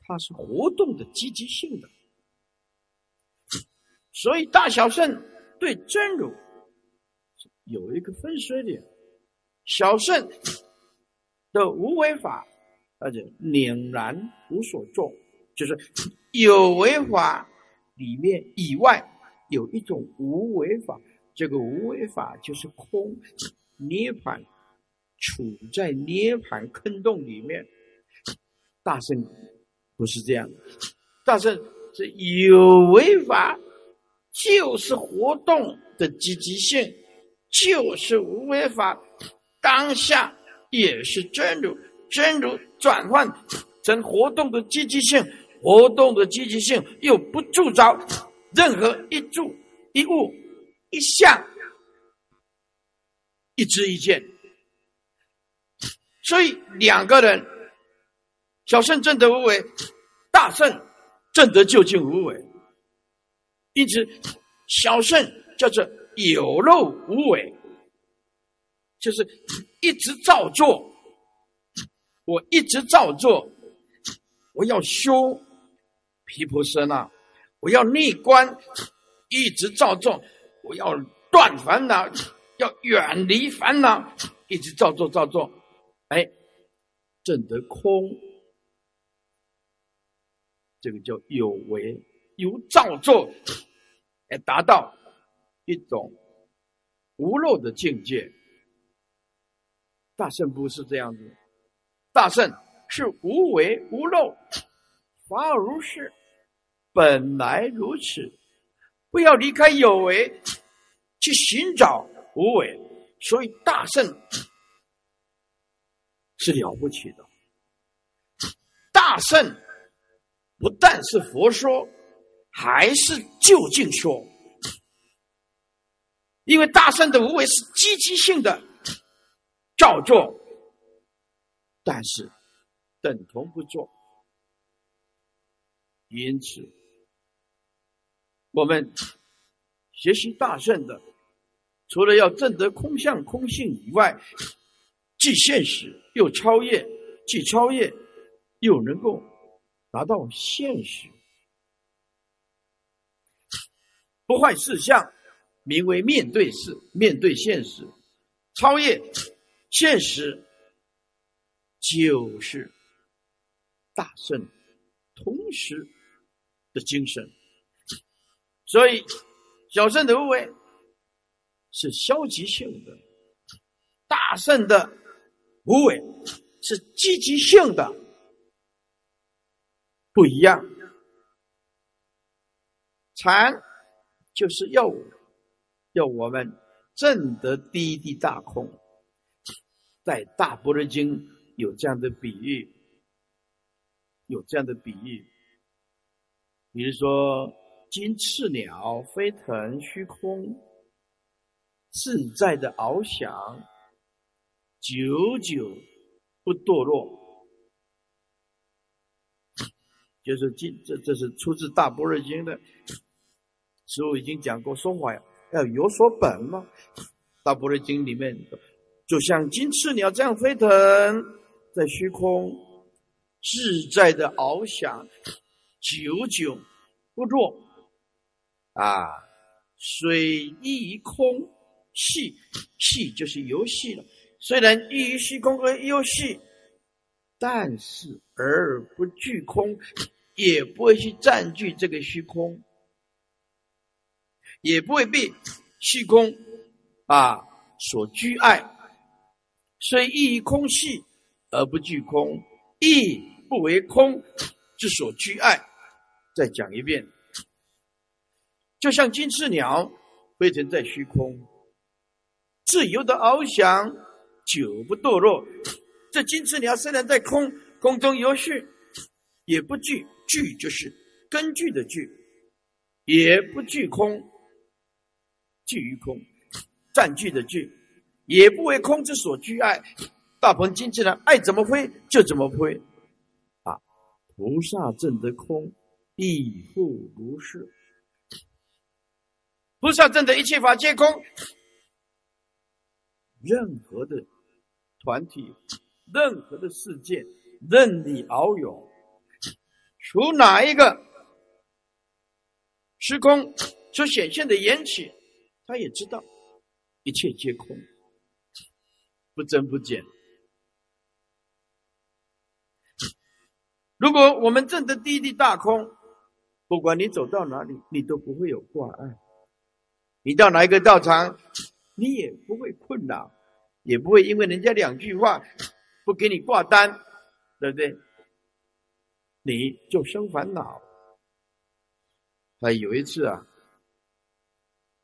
[SPEAKER 1] 它是活动的积极性的。所以，大小圣对真如有一个分水岭，小圣的无为法。而且凛然无所作，就是 有为法里面以外有一种无为法，这个无为法就是空 涅槃，处在涅盘坑洞里面。大圣不是这样的，大圣是有为法，就是活动的积极性，就是无为法，当下也是真如。真如转换成活动的积极性，活动的积极性又不铸造任何一住一物一相一知一见，所以两个人，小圣正得无为，大圣正得究竟无为，因此小圣叫做有漏无为，就是一直照做。我一直照做，我要修毗婆舍那，我要内观，一直照做，我要断烦恼，要远离烦恼，一直照做照做，哎证得空，这个叫有为，由照做来达到一种无漏的境界。大圣不是这样子。大圣是无为无漏，法尔如是，本来如此。不要离开有为，去寻找无为。所以大圣是了不起的。大圣不但是佛说，还是究竟说。因为大圣的无为是积极性的照做。但是，等同不做。因此，我们学习大圣的，除了要证得空相空性以外，既现实又超越，既超越又能够达到现实，不坏事相，名为面对事，面对现实，超越现实。就是大圣同时的精神，所以小圣的无为是消极性的，大圣的无为是积极性的，不一样。禅就是要要我们证得第一地大空，在大般若经。有这样的比喻，有这样的比喻，比如说金翅鸟飞腾虚空，自在的翱翔，久久不堕落。就是今，这这是出自《大般若经》的，师父已经讲过，说法要有所本嘛，《大般若经》里面，就像金翅鸟这样飞腾。在虚空自在的翱翔，久久不落啊！水一空，戏戏就是游戏了。虽然依于虚空和游戏，但是而不具空，也不会去占据这个虚空，也不会被虚空啊所居爱，虽依于空系。而不具空，亦不为空之所居爱。再讲一遍，就像金翅鸟飞腾在虚空，自由的翱翔，久不堕落。这金翅鸟虽然在空空中游戏，也不惧惧，就是根据的惧，也不惧空，惧于空，占据的惧，也不为空之所居爱。大鹏经济呢，爱怎么飞就怎么飞，啊，菩萨证得空，亦复如是。菩萨证得一切法皆空，任何的团体，任何的事件，任你遨游，除哪一个时空所显现的缘起，他也知道一切皆空，不增不减。如果我们证得第一地大空，不管你走到哪里，你都不会有挂碍。你到哪一个道场，你也不会困扰，也不会因为人家两句话不给你挂单，对不对？你就生烦恼。还有一次啊，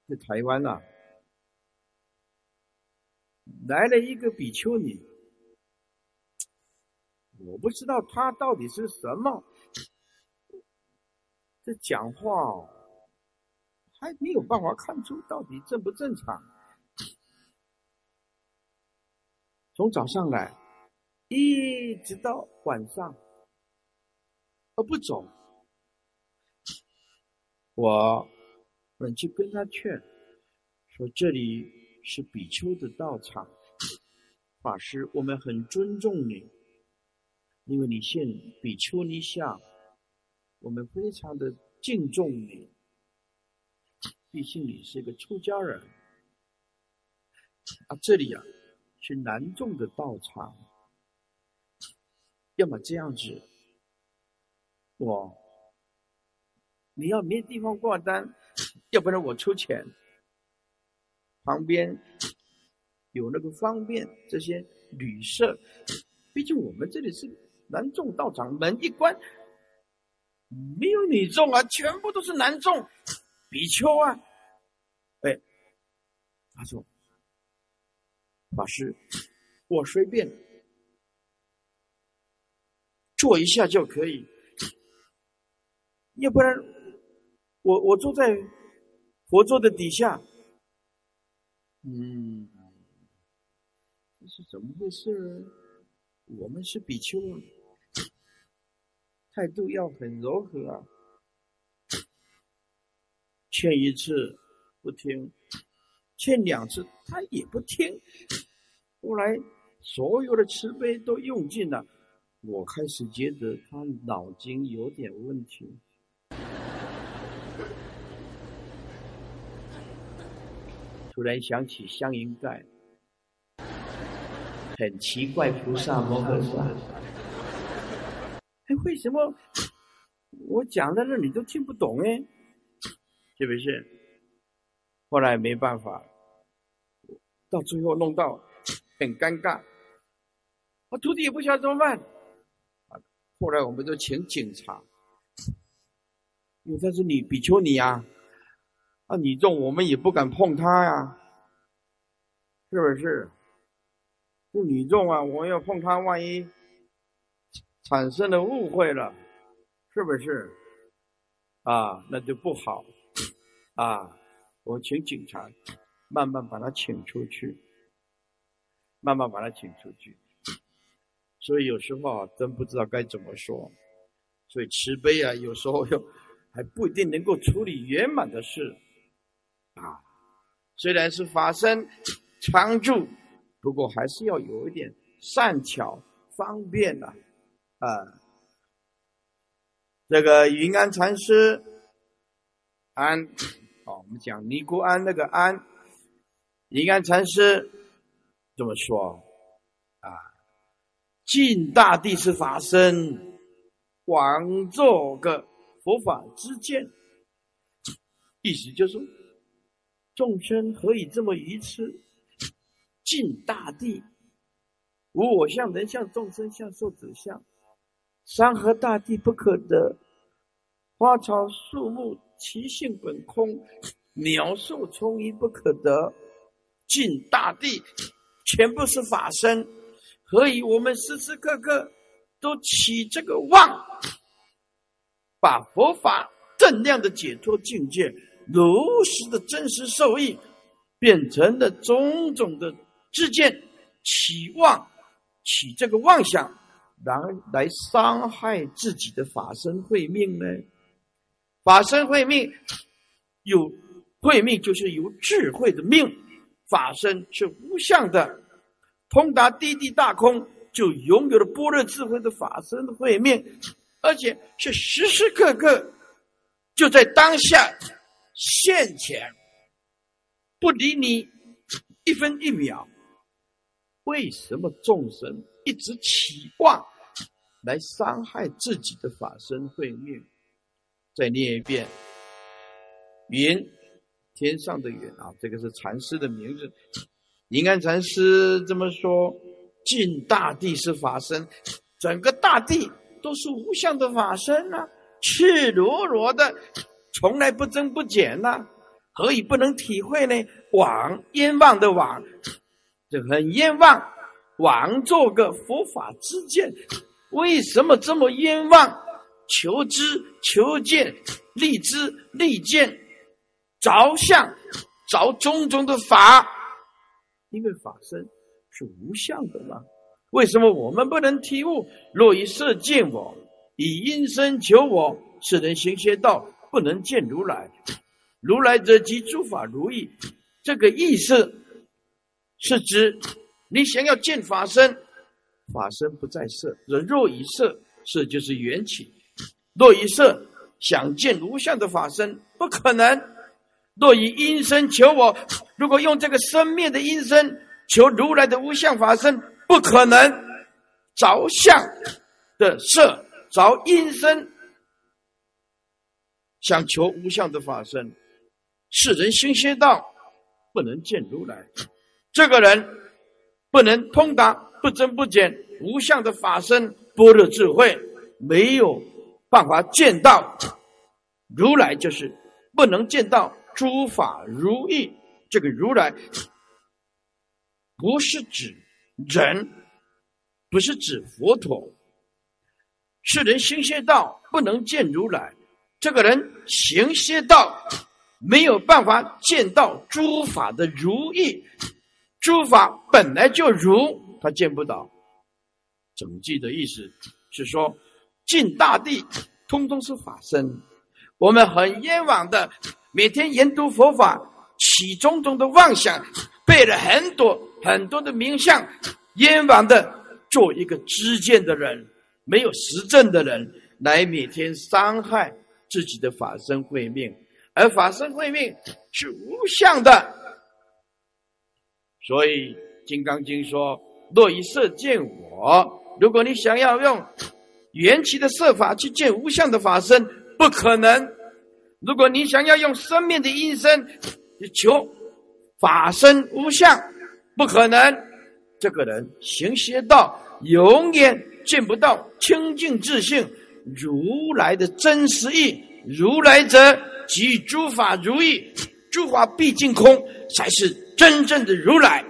[SPEAKER 1] 在台湾呐，来了一个比丘尼。我不知道他到底是什么，这讲话哦还没有办法看出到底正不正常。从早上来，一直到晚上，而不走。我们去跟他劝，说这里是比丘的道场，法师，我们很尊重你。因为你现比丘尼相，我们非常的敬重你。毕竟你是一个出家人啊，这里啊是南众的道场，要么这样子，我你要没地方挂单，要不然我出钱，旁边有那个方便这些旅社，毕竟我们这里是。男众道场门一关，没有女众啊，全部都是男众，比丘啊。哎，他说：“法师，我随便坐一下就可以，要不然我我坐在佛座的底下。”嗯，这是怎么回事？我们是比丘。态度要很柔和啊！劝一次不听，劝两次他也不听。后来所有的慈悲都用尽了，我开始觉得他脑筋有点问题。突然想起香云盖，很奇怪，菩萨摩诃萨。哎为什么我讲在那你都听不懂哎？是不是？后来没办法，到最后弄到很尴尬，我徒弟也不晓得怎么办。后来我们就请警察，因为他是你比丘尼啊，啊你重我们也不敢碰他呀，是不是？是你重啊，我要碰他，万一。产生了误会了，是不是？啊，那就不好。啊，我请警察慢慢把他请出去，慢慢把他请出去。所以有时候啊，真不知道该怎么说。所以慈悲啊，有时候又还不一定能够处理圆满的事。啊，虽然是法身常住，不过还是要有一点善巧方便的。啊，这个云安禅师，安，哦，我们讲尼姑庵那个安，云安禅师这么说啊，尽大地是法身，广做个佛法之见，意思就是众生何以这么愚痴？尽大地，无我相、人相、众生相、寿者相。山河大地不可得，花草树木其性本空，鸟兽虫鱼不可得，尽大地全部是法身，何以我们时时刻刻都起这个妄，把佛法正量的解脱境界，如实的真实受益，变成了种种的自见、期望、起这个妄想，然来伤害自己的法身慧命呢？法身慧命有慧命，就是有智慧的命，法身是无相的，通达地地大空，就拥有了般若智慧的法身的慧命，而且是时时刻刻。就在当下现前，不离你一分一秒。为什么众生一直期望来伤害自己的法身慧命？再念一遍：云，天上的云啊，这个是禅师的名字。你看禅师这么说：尽大地是法身，整个大地都是无相的法身呐。赤裸裸的，从来不增不减呐，何以不能体会呢？枉冤枉的枉，这很冤枉。枉做个佛法之见，为什么这么冤枉？求知求见，立知立见，着相着种种的法，因为法身是无相的嘛。为什么我们不能体悟？若以色见我。以因声求我，是人行邪道，不能见如来。如来者即诸法如意。这个意思是指你想要见法身，法身不在色。若以色，色就是缘起。若以色想见无相的法身，不可能。若以因身求我，如果用这个生灭的因身求如来的无相法身，不可能。着相的色。着因身想求无相的法身，世人心邪道，不能见如来。这个人不能通达不增不减无相的法身般若智慧，没有办法见到如来，就是不能见到诸法如意。这个如来不是指人，不是指佛陀。是人行邪道，不能见如来。这个人行邪道，没有办法见到诸法的如意。诸法本来就如，他见不到。整句的意思是说，尽大地通通是法身。我们很冤枉的，每天研读佛法，起种种的妄想，背了很多很多的名相，冤枉的做一个知见的人。没有实证的人来每天伤害自己的法身慧命，而法身慧命是无相的，所以《金刚经》说：“若以色见我。”如果你想要用缘起的色法去见无相的法身，不可能；如果你想要用生命的音声去求法身无相，不可能。这个人行邪道，永远。见不到清净自性如来的真实意，如来者即诸法如意，诸法毕竟空，才是真正的如来。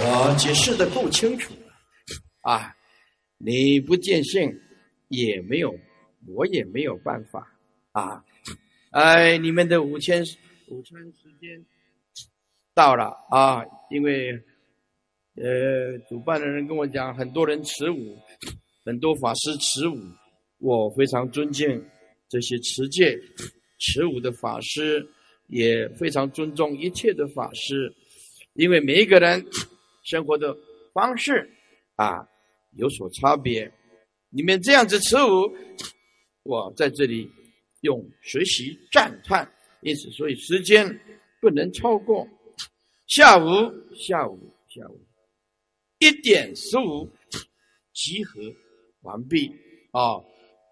[SPEAKER 1] 我解释的够清楚了啊！你不见性，也没有，我也没有办法啊！哎，你们的午餐午餐时间。到了啊！因为，呃，主办的人跟我讲，很多人持五，很多法师持五，我非常尊敬这些持戒、持五的法师，也非常尊重一切的法师，因为每一个人生活的方式啊有所差别。你们这样子持五，我在这里用学习赞叹，因此，所以时间不能超过。下午，下午，下午，一点十五集合完毕啊。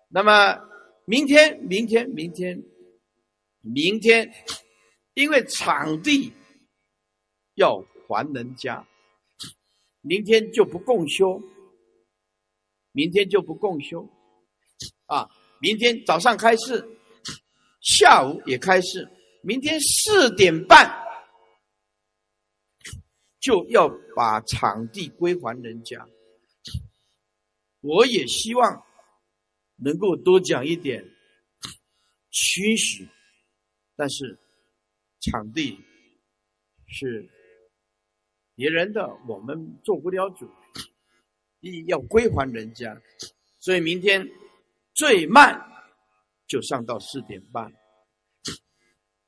[SPEAKER 1] 那么明天，明天，明天，明天，因为场地要还人家，明天就不共修，明天就不共修啊。明天早上开市，下午也开市，明天四点半。就要把场地归还人家。我也希望能够多讲一点驱使，但是场地是别人的，我们做不了主，一要归还人家，所以明天最慢就上到四点半。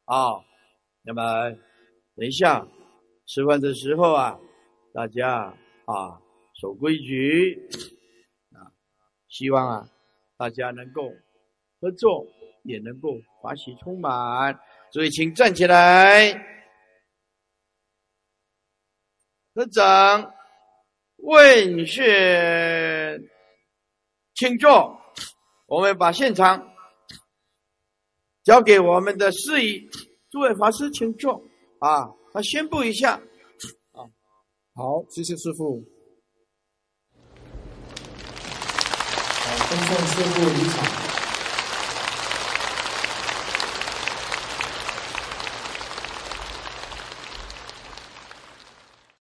[SPEAKER 1] 啊，那么等一下吃饭的时候啊，大家啊守规矩啊，希望啊大家能够合作，也能够欢喜充满。所以，请站起来，合掌问讯，请坐。我们把现场。交给我们的司仪，诸位法师请坐啊！他宣布一下
[SPEAKER 2] 啊，好，谢谢师傅。好，恭送师傅离场。